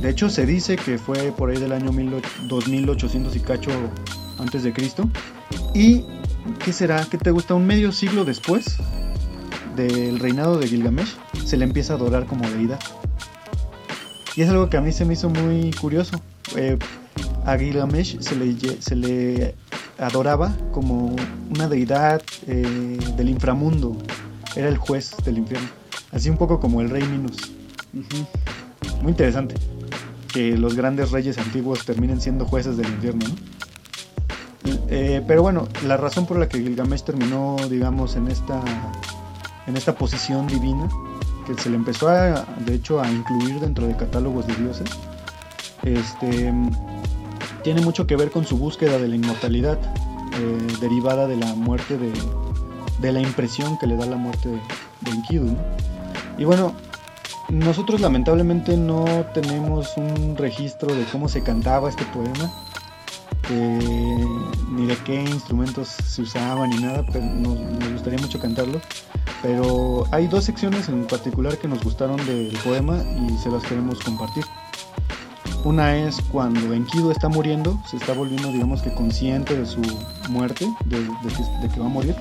De hecho, se dice que fue por ahí del año 18- 2800 y cacho antes de Cristo. ¿Y qué será? ¿Qué te gusta? Un medio siglo después del reinado de Gilgamesh, se le empieza a adorar como deidad. Y es algo que a mí se me hizo muy curioso. Eh, a Gilgamesh se le, se le adoraba como una deidad eh, del inframundo. Era el juez del infierno. Así un poco como el rey Minos. Muy interesante. Que los grandes reyes antiguos terminen siendo jueces del infierno, ¿no? Eh, pero bueno, la razón por la que Gilgamesh terminó, digamos, en esta, en esta posición divina, que se le empezó a, de hecho, a incluir dentro de catálogos de dioses, este, tiene mucho que ver con su búsqueda de la inmortalidad, eh, derivada de la muerte de, de la impresión que le da la muerte de, Enkidu. Y bueno, nosotros lamentablemente no tenemos un registro de cómo se cantaba este poema. eh, ni de qué instrumentos se usaban ni nada, pero nos gustaría mucho cantarlo. Pero hay dos secciones en particular que nos gustaron del poema y se las queremos compartir. Una es cuando Enkidu está muriendo, se está volviendo, digamos que consciente de su muerte, de, que va a morir,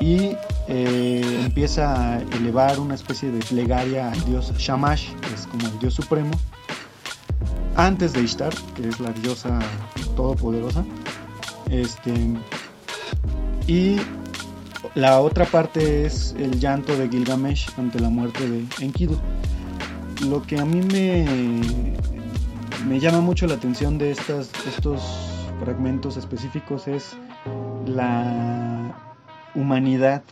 y eh, empieza a elevar una especie de plegaria al dios Shamash, que es como el dios supremo, antes de Ishtar, que es la diosa todopoderosa. Este, y la otra parte es el llanto de Gilgamesh ante la muerte de Enkidu. Lo que a mí me, me llama mucho la atención de estas, estos fragmentos específicos es la humanidad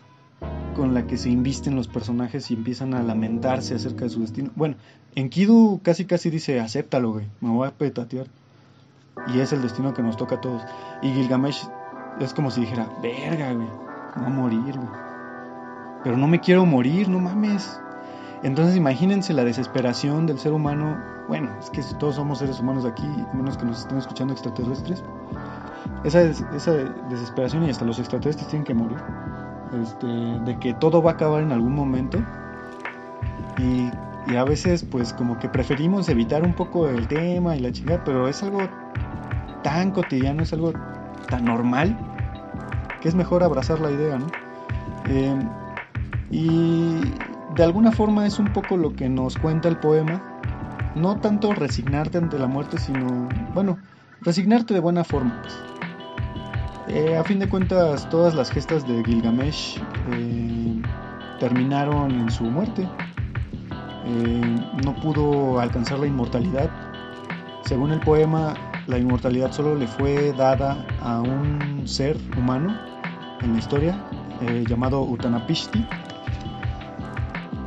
con la que se invisten los personajes y empiezan a lamentarse acerca de su destino. Bueno, Enkidu casi casi dice, acéptalo, güey, me voy a petatear. Y es el destino que nos toca a todos. Y Gilgamesh es como si dijera, verga, güey, voy a morir, güey. Pero no me quiero morir, no mames. Entonces imagínense la desesperación del ser humano. Bueno, es que todos somos seres humanos aquí, menos que nos estén escuchando extraterrestres. Esa, desesperación y hasta los extraterrestres tienen que morir. Este, de que todo va a acabar en algún momento. Y, a veces pues como que preferimos evitar un poco el tema y la chingada, pero es algo tan cotidiano, es algo tan normal, que es mejor abrazar la idea, ¿no? Eh, y de alguna forma es un poco lo que nos cuenta el poema. No tanto resignarte ante la muerte, sino, bueno, resignarte de buena forma. Pues. Eh, a fin de cuentas, todas las gestas de Gilgamesh eh, terminaron en su muerte. Eh, no pudo alcanzar la inmortalidad. Según el poema, la inmortalidad solo le fue dada a un ser humano en la historia llamado Utanapishti,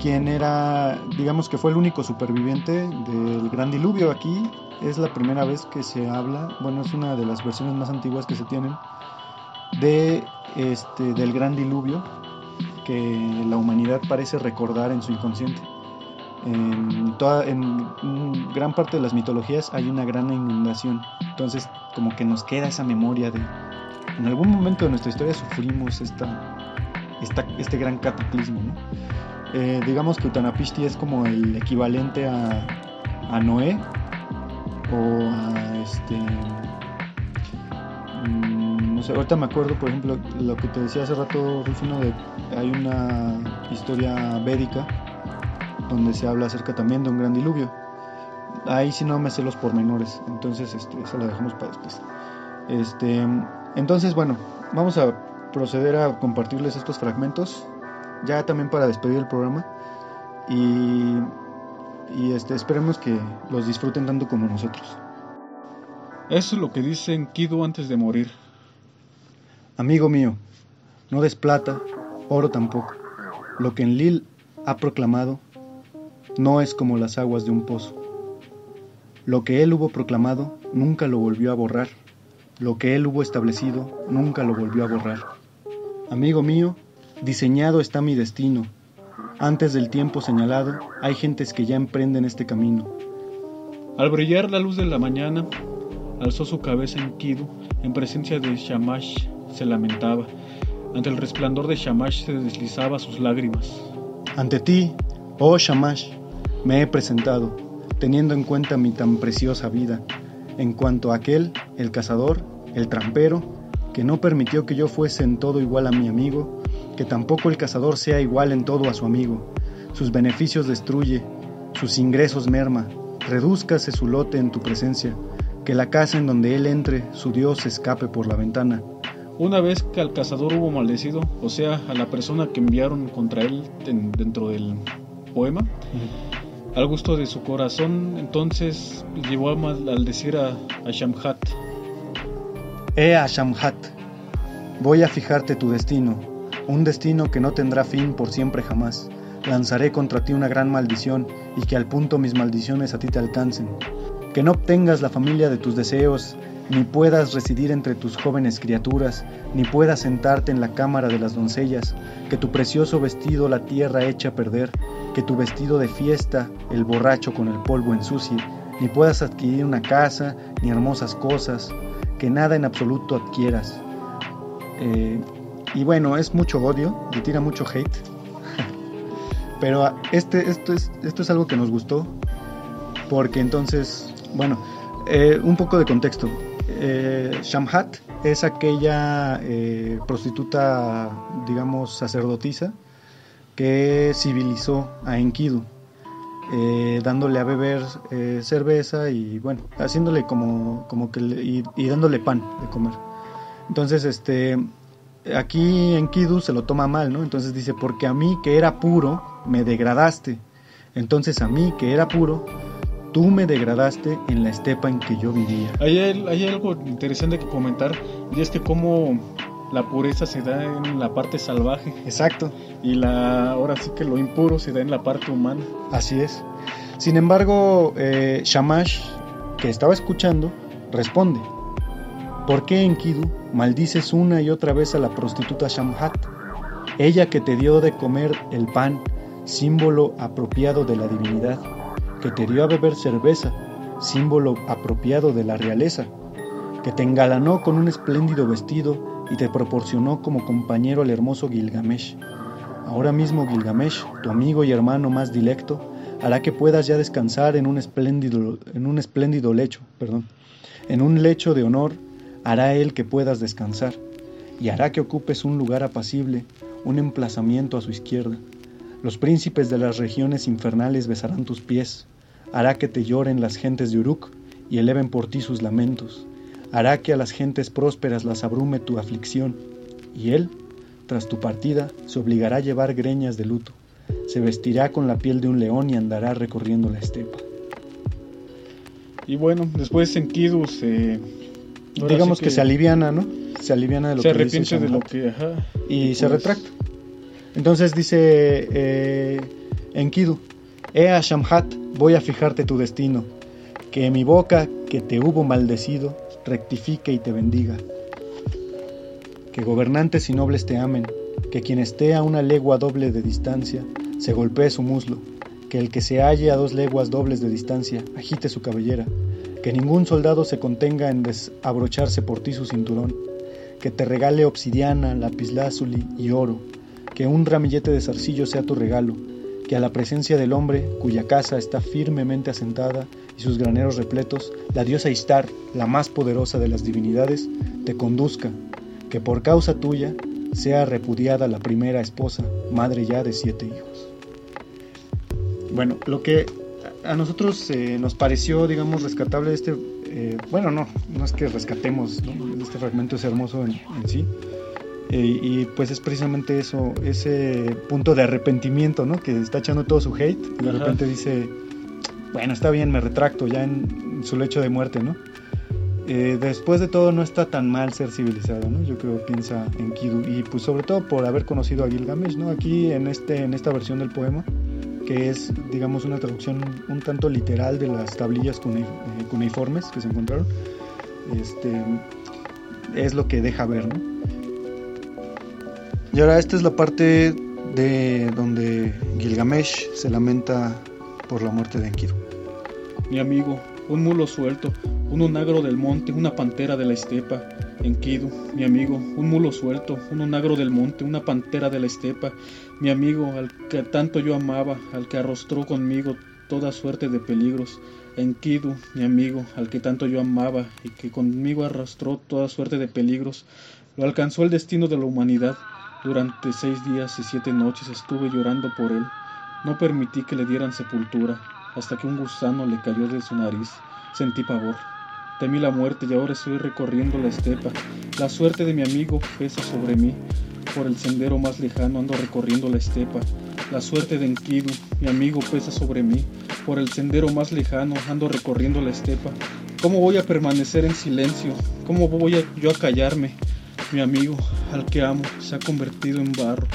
quien era, digamos que fue el único superviviente del gran diluvio. Aquí es la primera vez que se habla, bueno, es una de las versiones más antiguas que se tienen de este del gran diluvio que la humanidad parece recordar en su inconsciente. En, toda, en gran parte de las mitologías hay una gran inundación, entonces como que nos queda esa memoria de en algún momento de nuestra historia sufrimos esta, esta este gran cataclismo. ¿no? Eh, digamos que Utanapishti es como el equivalente a, Noé o a este no sé, ahorita me acuerdo, por ejemplo, lo que te decía hace rato, Rufino, de hay una historia védica donde se habla acerca también de un gran diluvio. Ahí sí no me sé los pormenores, entonces este, eso lo dejamos para después. Este, entonces, bueno, vamos a proceder a compartirles estos fragmentos, ya también para despedir el programa. Y, y este, esperemos que los disfruten tanto como nosotros. Eso es lo que dice Kido antes de morir. Amigo mío, no des plata, oro tampoco. Lo que Enlil ha proclamado no es como las aguas de un pozo. Lo que él hubo proclamado nunca lo volvió a borrar. Lo que él hubo establecido nunca lo volvió a borrar. Amigo mío, diseñado está mi destino. Antes del tiempo señalado, hay gentes que ya emprenden este camino. Al brillar la luz de la mañana, alzó su cabeza en Kidu en presencia de Shamash se lamentaba. Ante el resplandor de Shamash se deslizaba sus lágrimas. Ante ti, oh Shamash, me he presentado, teniendo en cuenta mi tan preciosa vida, en cuanto a aquel, el cazador, el trampero, que no permitió que yo fuese en todo igual a mi amigo, que tampoco el cazador sea igual en todo a su amigo. Sus beneficios destruye, sus ingresos merma, redúzcase su lote en tu presencia, que la casa en donde él entre, su Dios escape por la ventana. Una vez que al cazador hubo maldecido, o sea, a la persona que enviaron contra él en, dentro del poema, uh -huh. al gusto de su corazón, entonces llevó a maldecir a, a Shamhat. Eh, a Shamhat, voy a fijarte tu destino, un destino que no tendrá fin por siempre jamás. Lanzaré contra ti una gran maldición y que al punto mis maldiciones a ti te alcancen. Que no obtengas la familia de tus deseos, ni puedas residir entre tus jóvenes criaturas, ni puedas sentarte en la cámara de las doncellas, que tu precioso vestido la tierra echa a perder, que tu vestido de fiesta el borracho con el polvo ensucie, ni puedas adquirir una casa, ni hermosas cosas, que nada en absoluto adquieras. Eh, y bueno, es mucho odio, le tira mucho hate. Pero este, esto, es, esto es algo que nos gustó, porque entonces, bueno, eh, un poco de contexto. Eh, Shamhat es aquella eh, prostituta, digamos, sacerdotisa que civilizó a Enkidu, dándole a beber cerveza y, bueno, haciéndole como, como que, y, y, dándole pan de comer. Entonces, este, aquí Enkidu se lo toma mal, ¿no? Entonces dice, porque a mí que era puro, me degradaste. Entonces a mí que era puro, tú me degradaste en la estepa en que yo vivía. Hay, hay algo interesante que comentar, y es que cómo la pureza se da en la parte salvaje. Exacto. Y la, ahora sí que lo impuro se da en la parte humana. Así es. Sin embargo, eh, Shamash, que estaba escuchando, responde, ¿por qué Enkidu maldices una y otra vez a la prostituta Shamhat? Ella que te dio de comer el pan, símbolo apropiado de la divinidad que te dio a beber cerveza, símbolo apropiado de la realeza, que te engalanó con un espléndido vestido y te proporcionó como compañero al hermoso Gilgamesh. Ahora mismo Gilgamesh, tu amigo y hermano más dilecto, hará que puedas ya descansar en un espléndido, en un espléndido lecho, perdón. En un lecho de honor hará él que puedas descansar, y hará que ocupes un lugar apacible, un emplazamiento a su izquierda. Los príncipes de las regiones infernales besarán tus pies, hará que te lloren las gentes de Uruk y eleven por ti sus lamentos, hará que a las gentes prósperas las abrume tu aflicción, y él, tras tu partida, se obligará a llevar greñas de luto, se vestirá con la piel de un león y andará recorriendo la estepa. Y bueno, después en Kidus Digamos que, se aliviana, ¿no? Se aliviana de lo se que dice de lo que... Ajá, y se pues, retracta. Entonces dice eh, Enkidu, Ea Shamhat, voy a fijarte tu destino, que mi boca que te hubo maldecido rectifique y te bendiga. Que gobernantes y nobles te amen, que quien esté a una legua doble de distancia se golpee su muslo, que el que se halle a dos leguas dobles de distancia agite su cabellera, que ningún soldado se contenga en desabrocharse por ti su cinturón, que te regale obsidiana, lapislázuli y oro, que un ramillete de zarcillo sea tu regalo, que a la presencia del hombre, cuya casa está firmemente asentada y sus graneros repletos, la diosa Istar, la más poderosa de las divinidades, te conduzca, que por causa tuya sea repudiada la primera esposa, madre ya de siete hijos. Bueno, lo que a nosotros eh, nos pareció, digamos, rescatable este, eh, bueno, no, no es que rescatemos, ¿no? este fragmento es hermoso en, en sí, eh, y pues es precisamente eso, ese punto de arrepentimiento, ¿no? Que está echando todo su hate y de Ajá. repente dice, bueno, está bien, me retracto ya en su lecho de muerte, ¿no? Eh, después de todo no está tan mal ser civilizado, ¿no? Yo creo, piensa en Kidu y pues sobre todo por haber conocido a Gilgamesh, ¿no? Aquí en este en esta versión del poema que es digamos una traducción un tanto literal de las tablillas cune- eh, cuneiformes que se encontraron, este es lo que deja ver, ¿no? Y ahora esta es la parte de donde Gilgamesh se lamenta por la muerte de Enkidu. Mi amigo, un mulo suelto, un onagro del monte, una pantera de la estepa. Enkidu, mi amigo, un mulo suelto, un onagro del monte, una pantera de la estepa. Mi amigo, al que tanto yo amaba, al que arrostró conmigo toda suerte de peligros. Enkidu, mi amigo, al que tanto yo amaba y que conmigo arrastró toda suerte de peligros. Lo alcanzó el destino de la humanidad. Durante seis días y siete noches estuve llorando por él. No permití que le dieran sepultura, hasta que un gusano le cayó de su nariz. Sentí pavor. Temí la muerte y ahora estoy recorriendo la estepa. La suerte de mi amigo pesa sobre mí. Por el sendero más lejano ando recorriendo la estepa. La suerte de Enkidu, mi amigo, pesa sobre mí. Por el sendero más lejano ando recorriendo la estepa. ¿Cómo voy a permanecer en silencio? ¿Cómo voy yo a callarme? Mi amigo, al que amo, se ha convertido en barro.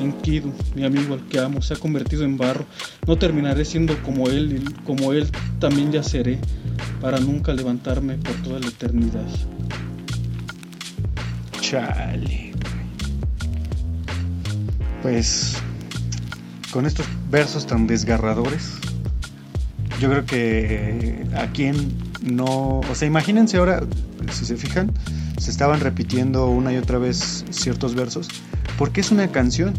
Enkidu, mi amigo al que amo, se ha convertido en barro. No terminaré siendo como él, y como él también ya seré, para nunca levantarme por toda la eternidad. Chale. Pues con estos versos tan desgarradores, yo creo que a quien no, o sea, imagínense ahora si se fijan, se estaban repitiendo una y otra vez ciertos versos, porque es una canción.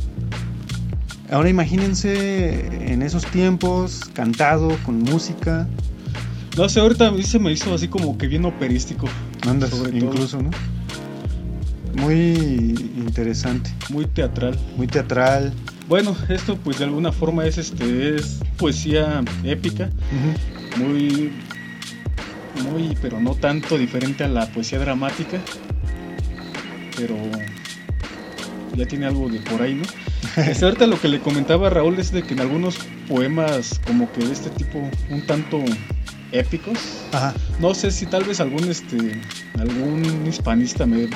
Ahora imagínense en esos tiempos, cantado, con música. No sé, ahorita se me hizo así como que bien operístico. Andas, incluso, ¿no? Muy interesante. Muy teatral. Muy teatral. Bueno, esto pues de alguna forma es este es poesía épica, muy muy pero no tanto diferente a la poesía dramática, pero ya tiene algo de por ahí, ¿no? Este, ahorita lo que le comentaba a Raúl es de que en algunos poemas como que de este tipo un tanto épicos, no sé si tal vez algún este algún hispanista me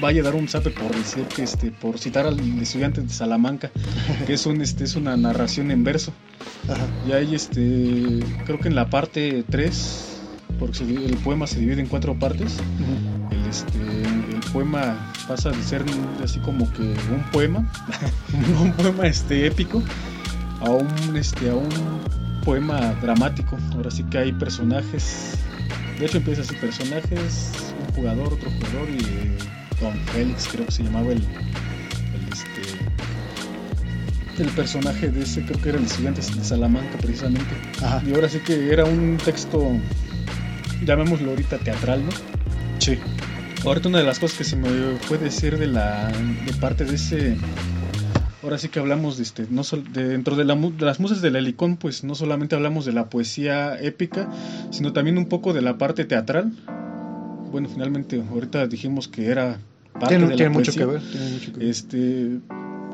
vaya a dar un zape por decir que este por citar al estudiante de Salamanca que es un este es una narración en verso. Y ahí este creo que en la parte 3 porque el poema se divide en cuatro partes este el poema pasa de ser así como que un poema un poema este épico a un este a un poema dramático ahora sí que hay personajes de hecho empieza así personajes un jugador otro jugador y Don Félix, creo que se llamaba el, el, este, el personaje de ese, creo que era el estudiante de Salamanca precisamente. Y ahora sí que era un texto, llamémoslo ahorita teatral, ¿no? Sí. Ahorita una de las cosas que se me puede decir de la de parte de ese ahora sí que hablamos de este no dentro de, de, las musas del helicón pues no solamente hablamos de la poesía épica sino también un poco de la parte teatral. Bueno finalmente ahorita dijimos que era tiene, mucho que ver, Este,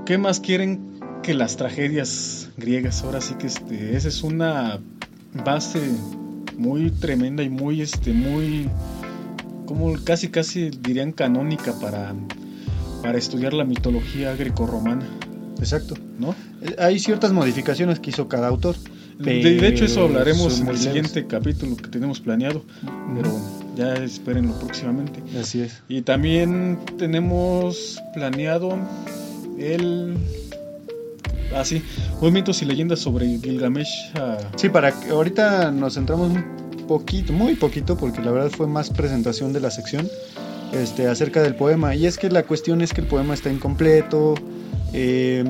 ¿Qué más quieren que las tragedias griegas? Ahora sí que este, esa es una base muy tremenda y muy, este, muy, como casi, casi dirían canónica para, para estudiar la mitología grecorromana. Exacto. ¿No? Eh, hay ciertas modificaciones que hizo cada autor. De, hecho, eso hablaremos en el siguiente capítulo que tenemos planeado. Pero ya espérenlo próximamente. Así es. Y también tenemos planeado el. Ah, sí, movimientos y leyendas sobre Gilgamesh. Ah. Sí, para que ahorita nos centramos poquito, muy poquito, porque la verdad fue más presentación de la sección este, acerca del poema. Y es que la cuestión es que el poema está incompleto. Eh,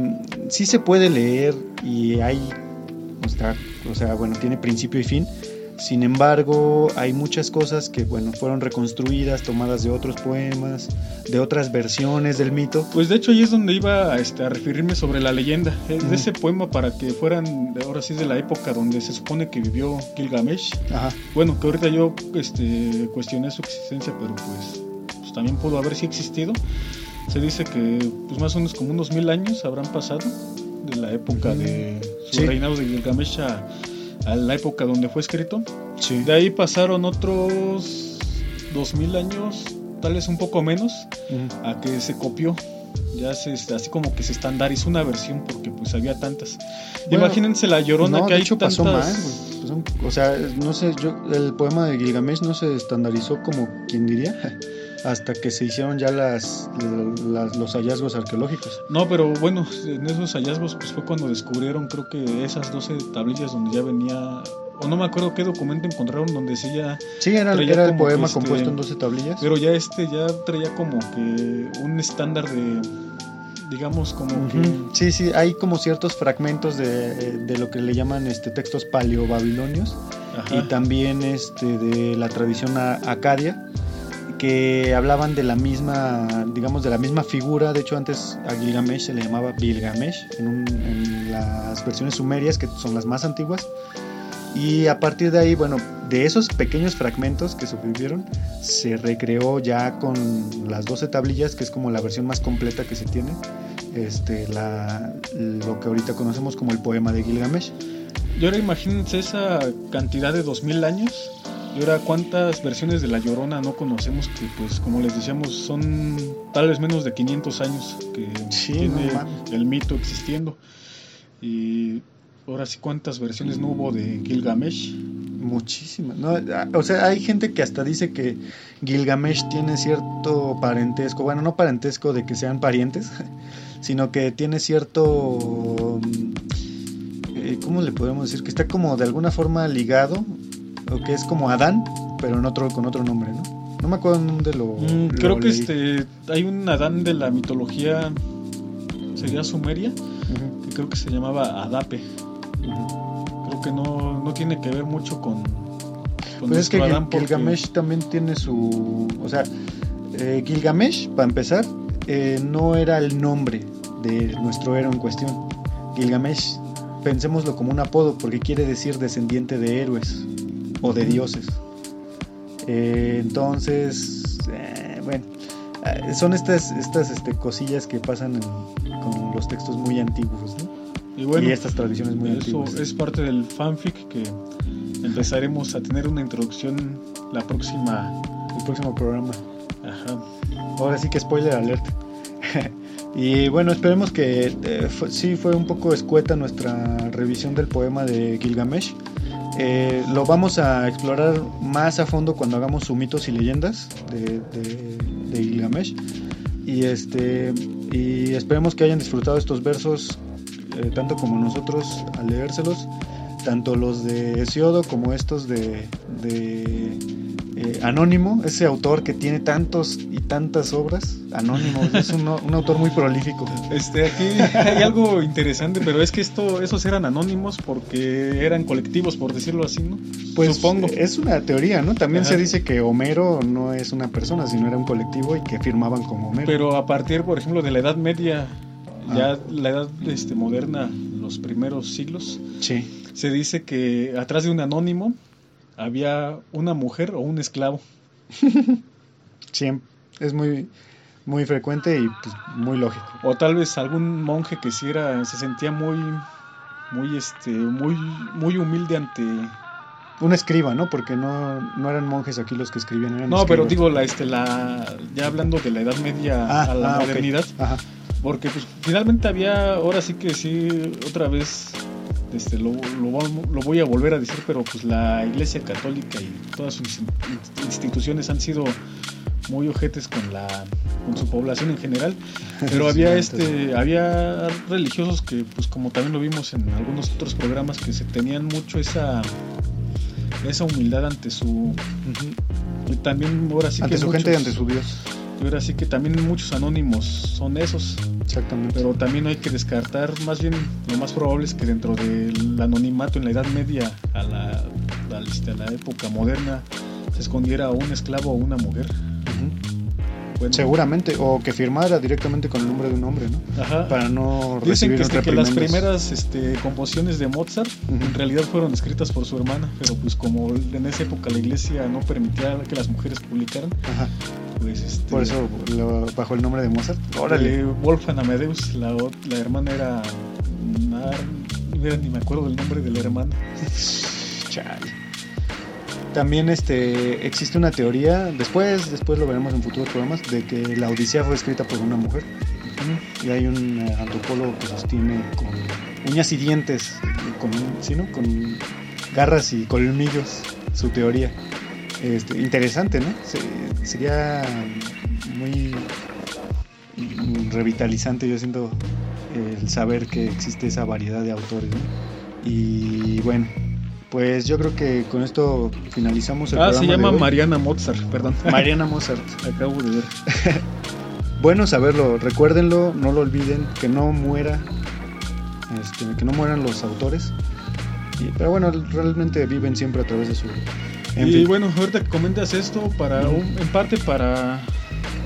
sí se puede leer y hay o sea, bueno, tiene principio y fin. Sin embargo, hay muchas cosas que, bueno, fueron reconstruidas, tomadas de otros poemas, de otras versiones del mito. Pues de hecho ahí es donde iba este, a referirme sobre la leyenda. Es de ese poema para que fueran, ahora sí, de la época donde se supone que vivió Gilgamesh. Ajá. Bueno, que ahorita yo este, cuestioné su existencia, pero pues, pues también pudo haber sí existido. Se dice que pues más o menos como unos mil años habrán pasado de la época de su reinado de Gilgamesh a, la época donde fue escrito. De ahí pasaron otros 2000 años, tal vez un poco menos, a que se copió. Ya se, así como que se estandarizó una versión porque pues había tantas. Imagínense la llorona que hay hecho tantas... pasó o sea, no sé, yo, el poema de Gilgamesh no se estandarizó como quien diría. Hasta que se hicieron ya las, los hallazgos arqueológicos. No, pero bueno, en esos hallazgos pues fue cuando descubrieron creo que esas 12 tablillas donde ya venía o no me acuerdo qué documento encontraron donde sí ya sí era, era el poema este, compuesto en 12 tablillas. Pero ya este ya traía como que un estándar de digamos como que sí sí hay como ciertos fragmentos de, de lo que le llaman este textos paleobabilonios y también este de la tradición acadia que hablaban de la misma, digamos, de la misma figura. De hecho, antes a Gilgamesh se le llamaba Gilgamesh en, en, las versiones sumerias, que son las más antiguas. Y a partir de ahí, bueno, de esos pequeños fragmentos que sobrevivieron, se recreó ya con las 12 tablillas, que es como la versión más completa que se tiene, este, la, lo que ahorita conocemos como el poema de Gilgamesh. Y ahora imagínense esa cantidad de 2000 años y ahora, ¿cuántas versiones de La Llorona no conocemos que, pues, como les decíamos, son tal vez menos de 500 años que tiene el mito existiendo? Y ahora sí, ¿cuántas versiones no hubo de Gilgamesh? Muchísimas. o sea, hay gente que hasta dice que Gilgamesh tiene cierto parentesco, bueno, no parentesco de que sean parientes, sino que tiene cierto... Eh, ¿Cómo le podemos decir? Que está como de alguna forma ligado o que es como Adán, pero en otro, con otro nombre, ¿no? No me acuerdo dónde lo. Mm, lo creo que leí. este hay un Adán de la mitología sería sumeria que creo que se llamaba Adape. Creo que no, no tiene que ver mucho con, con Pues es que Adán porque- Gilgamesh también tiene su. O sea, eh, Gilgamesh, para empezar, eh, no era el nombre de nuestro héroe en cuestión. Gilgamesh, pensémoslo como un apodo, porque quiere decir descendiente de héroes o de dioses. Eh, entonces, eh, bueno, eh, son estas, estas este, cosillas que pasan en- con los textos muy antiguos, ¿no? y bueno, y estas tradiciones muy eso antiguas. es parte del fanfic que empezaremos a tener una introducción la próxima. El próximo programa. Ajá. Ahora sí que spoiler alert. y bueno, esperemos que eh, fue- sí fue un poco escueta nuestra revisión del poema de Gilgamesh. Eh, lo vamos a explorar más a fondo cuando hagamos su mitos y leyendas de, Gilgamesh. Y este y esperemos que hayan disfrutado estos versos eh, tanto como nosotros al leérselos, tanto los de Hesiodo como estos de, de eh, Anónimo, ese autor que tiene tantos y tantas obras. Anónimo, es un, un autor muy prolífico. Este, aquí hay algo interesante, pero es que esto, esos eran anónimos porque eran colectivos, por decirlo así, ¿no? Pues Supongo. es una teoría, ¿no? También Ajá. se dice que Homero no es una persona, sino era un colectivo y que firmaban como Homero. Pero a partir, por ejemplo, de la Edad Media, Ah. ya la Edad este, moderna, los primeros siglos, sí, se dice que atrás de un anónimo había una mujer o un esclavo. siempre. Es muy, muy frecuente y pues, muy lógico. O tal vez algún monje que sí era, se sentía muy, muy, este, muy, muy humilde ante... Un escriba, ¿no? Porque no, no eran monjes aquí los que escribían. Eran No, pero digo, la, este, la, ya hablando de la Edad Media Ah, a la ah, modernidad, Ajá. porque pues finalmente había, ahora sí que sí, otra vez, este, lo, lo, lo voy a volver a decir, pero pues la Iglesia Católica y todas sus in- instituciones han sido muy ojetes con la con su población en general. Pero Sí, había este había religiosos que pues como también lo vimos en algunos otros programas que se tenían mucho esa esa humildad ante su y también ahora sí ante que su gente y ante su Dios. Ahora sí que también muchos anónimos son esos Exactamente. pero también hay que descartar más bien lo más probable es que dentro del anonimato en la Edad Media a la, a la- este, a la época moderna se escondiera un esclavo o una mujer. Bueno, Seguramente, o que firmara directamente con el nombre de un hombre, ¿no? ajá. Para no Dicen recibir que, este, que las primeras este, composiciones de Mozart en realidad fueron escritas por su hermana, pero pues como en esa época la iglesia no permitía que las mujeres publicaran, Ajá. Este, Por eso lo- bajo el nombre de Mozart. eh, Wolfgang Amadeus, la, la hermana era, mira, ni me acuerdo del nombre de la hermana. Chale. También este, existe una teoría, después, después lo veremos en futuros programas, de que la Odisea fue escrita por una mujer. Y hay un eh, antropólogo que sostiene con uñas y dientes, y con, ¿sí, no? con garras y colmillos su teoría. Este, interesante, ¿no? Se- sería muy revitalizante, yo siento, el saber que existe esa variedad de autores. ¿no? Y bueno, pues yo creo que con esto finalizamos el Ah, programa. se de llama. Mariana Mozart, perdón. Mariana Mozart. Acabo de ver. Bueno saberlo, recuérdenlo, no lo olviden, que no muera, este, que no mueran los autores. Y- pero bueno, realmente viven siempre a través de su. En y fin. bueno, ahorita que comentas esto, para un- en parte para,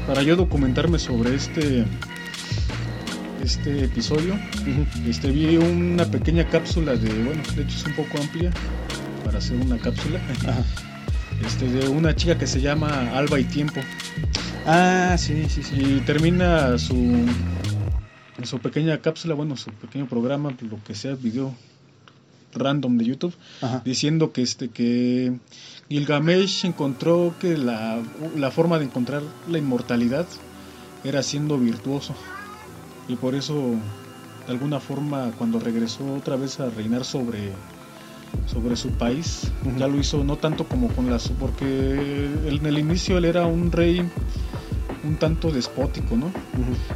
para yo documentarme sobre este, este episodio, este, vi una pequeña cápsula de, bueno, de hecho es un poco amplia para hacer una cápsula, Ajá. este, de una chica que se llama Alba y Tiempo. Ah, sí, sí, sí. Y termina su, su pequeña cápsula, bueno, su pequeño programa, lo que sea, video random de YouTube, Ajá. diciendo que este que Gilgamesh encontró que la, la forma de encontrar la inmortalidad era siendo virtuoso y por eso de alguna forma cuando regresó otra vez a reinar sobre sobre su país ya lo hizo no tanto como con las porque en el inicio él era un rey un tanto despótico no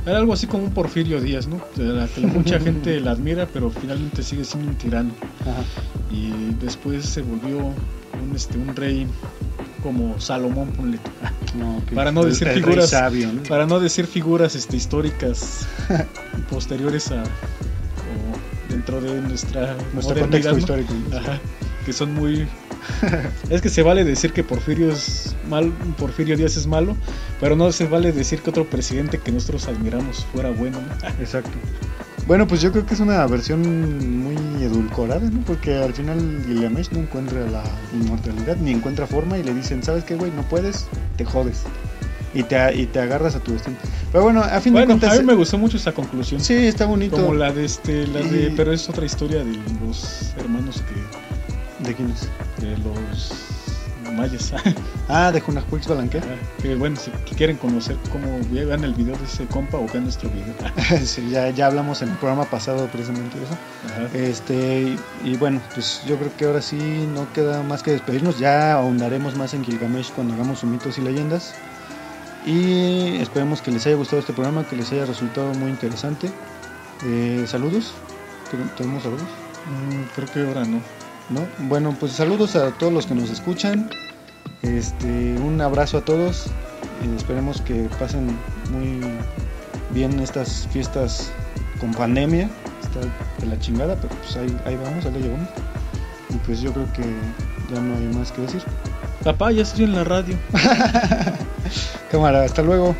era algo así como un Porfirio Díaz no de la que mucha gente la admira pero finalmente sigue siendo un tirano y después se volvió un, este, un rey como Salomón, ponle. No, que Para no decir figuras- sabio, ¿no? Para no decir figuras este, históricas posteriores a o dentro de nuestra Nuestro contexto ¿no? histórico. Ajá, que son muy es que se vale decir que Porfirio es mal, Porfirio Díaz es malo, pero no se vale decir que otro presidente que nosotros admiramos fuera bueno, ¿no? Exacto. Bueno, pues yo creo que es una versión muy edulcorada, ¿no? Porque al final Gilgamesh no encuentra la inmortalidad ni encuentra forma y le dicen, ¿sabes qué, güey? No puedes, te jodes. Y te, y te agarras a tu destino. Pero bueno, a fin de Bueno, cuentas... a mí me gustó mucho esa conclusión. Sí, está bonito. Como la de este, la de, pero es otra historia de los hermanos que ¿De quién es? de los mayas. Ah, de Junajuix Balanqué. que bueno, si quieren conocer cómo vean el video de ese compa o vean nuestro video. sí, ya, ya hablamos en el programa pasado precisamente de eso. Ajá. Este, y, y bueno, pues yo creo que ahora sí no queda más que despedirnos. Ya ahondaremos más en Gilgamesh cuando hagamos sus mitos y leyendas. Y esperemos que les haya gustado este programa, que les haya resultado muy interesante. Eh, saludos. ¿Tenemos saludos? Mm, creo que ahora no. ¿No? Bueno, pues saludos a todos los que nos escuchan. Este, un abrazo a todos. y esperemos que pasen muy bien estas fiestas con pandemia. Está de la chingada, pero pues ahí, ahí vamos, ahí la llevamos. Y pues yo creo que ya no hay más que decir. Papá, ya estoy en la radio. Cámara, hasta luego.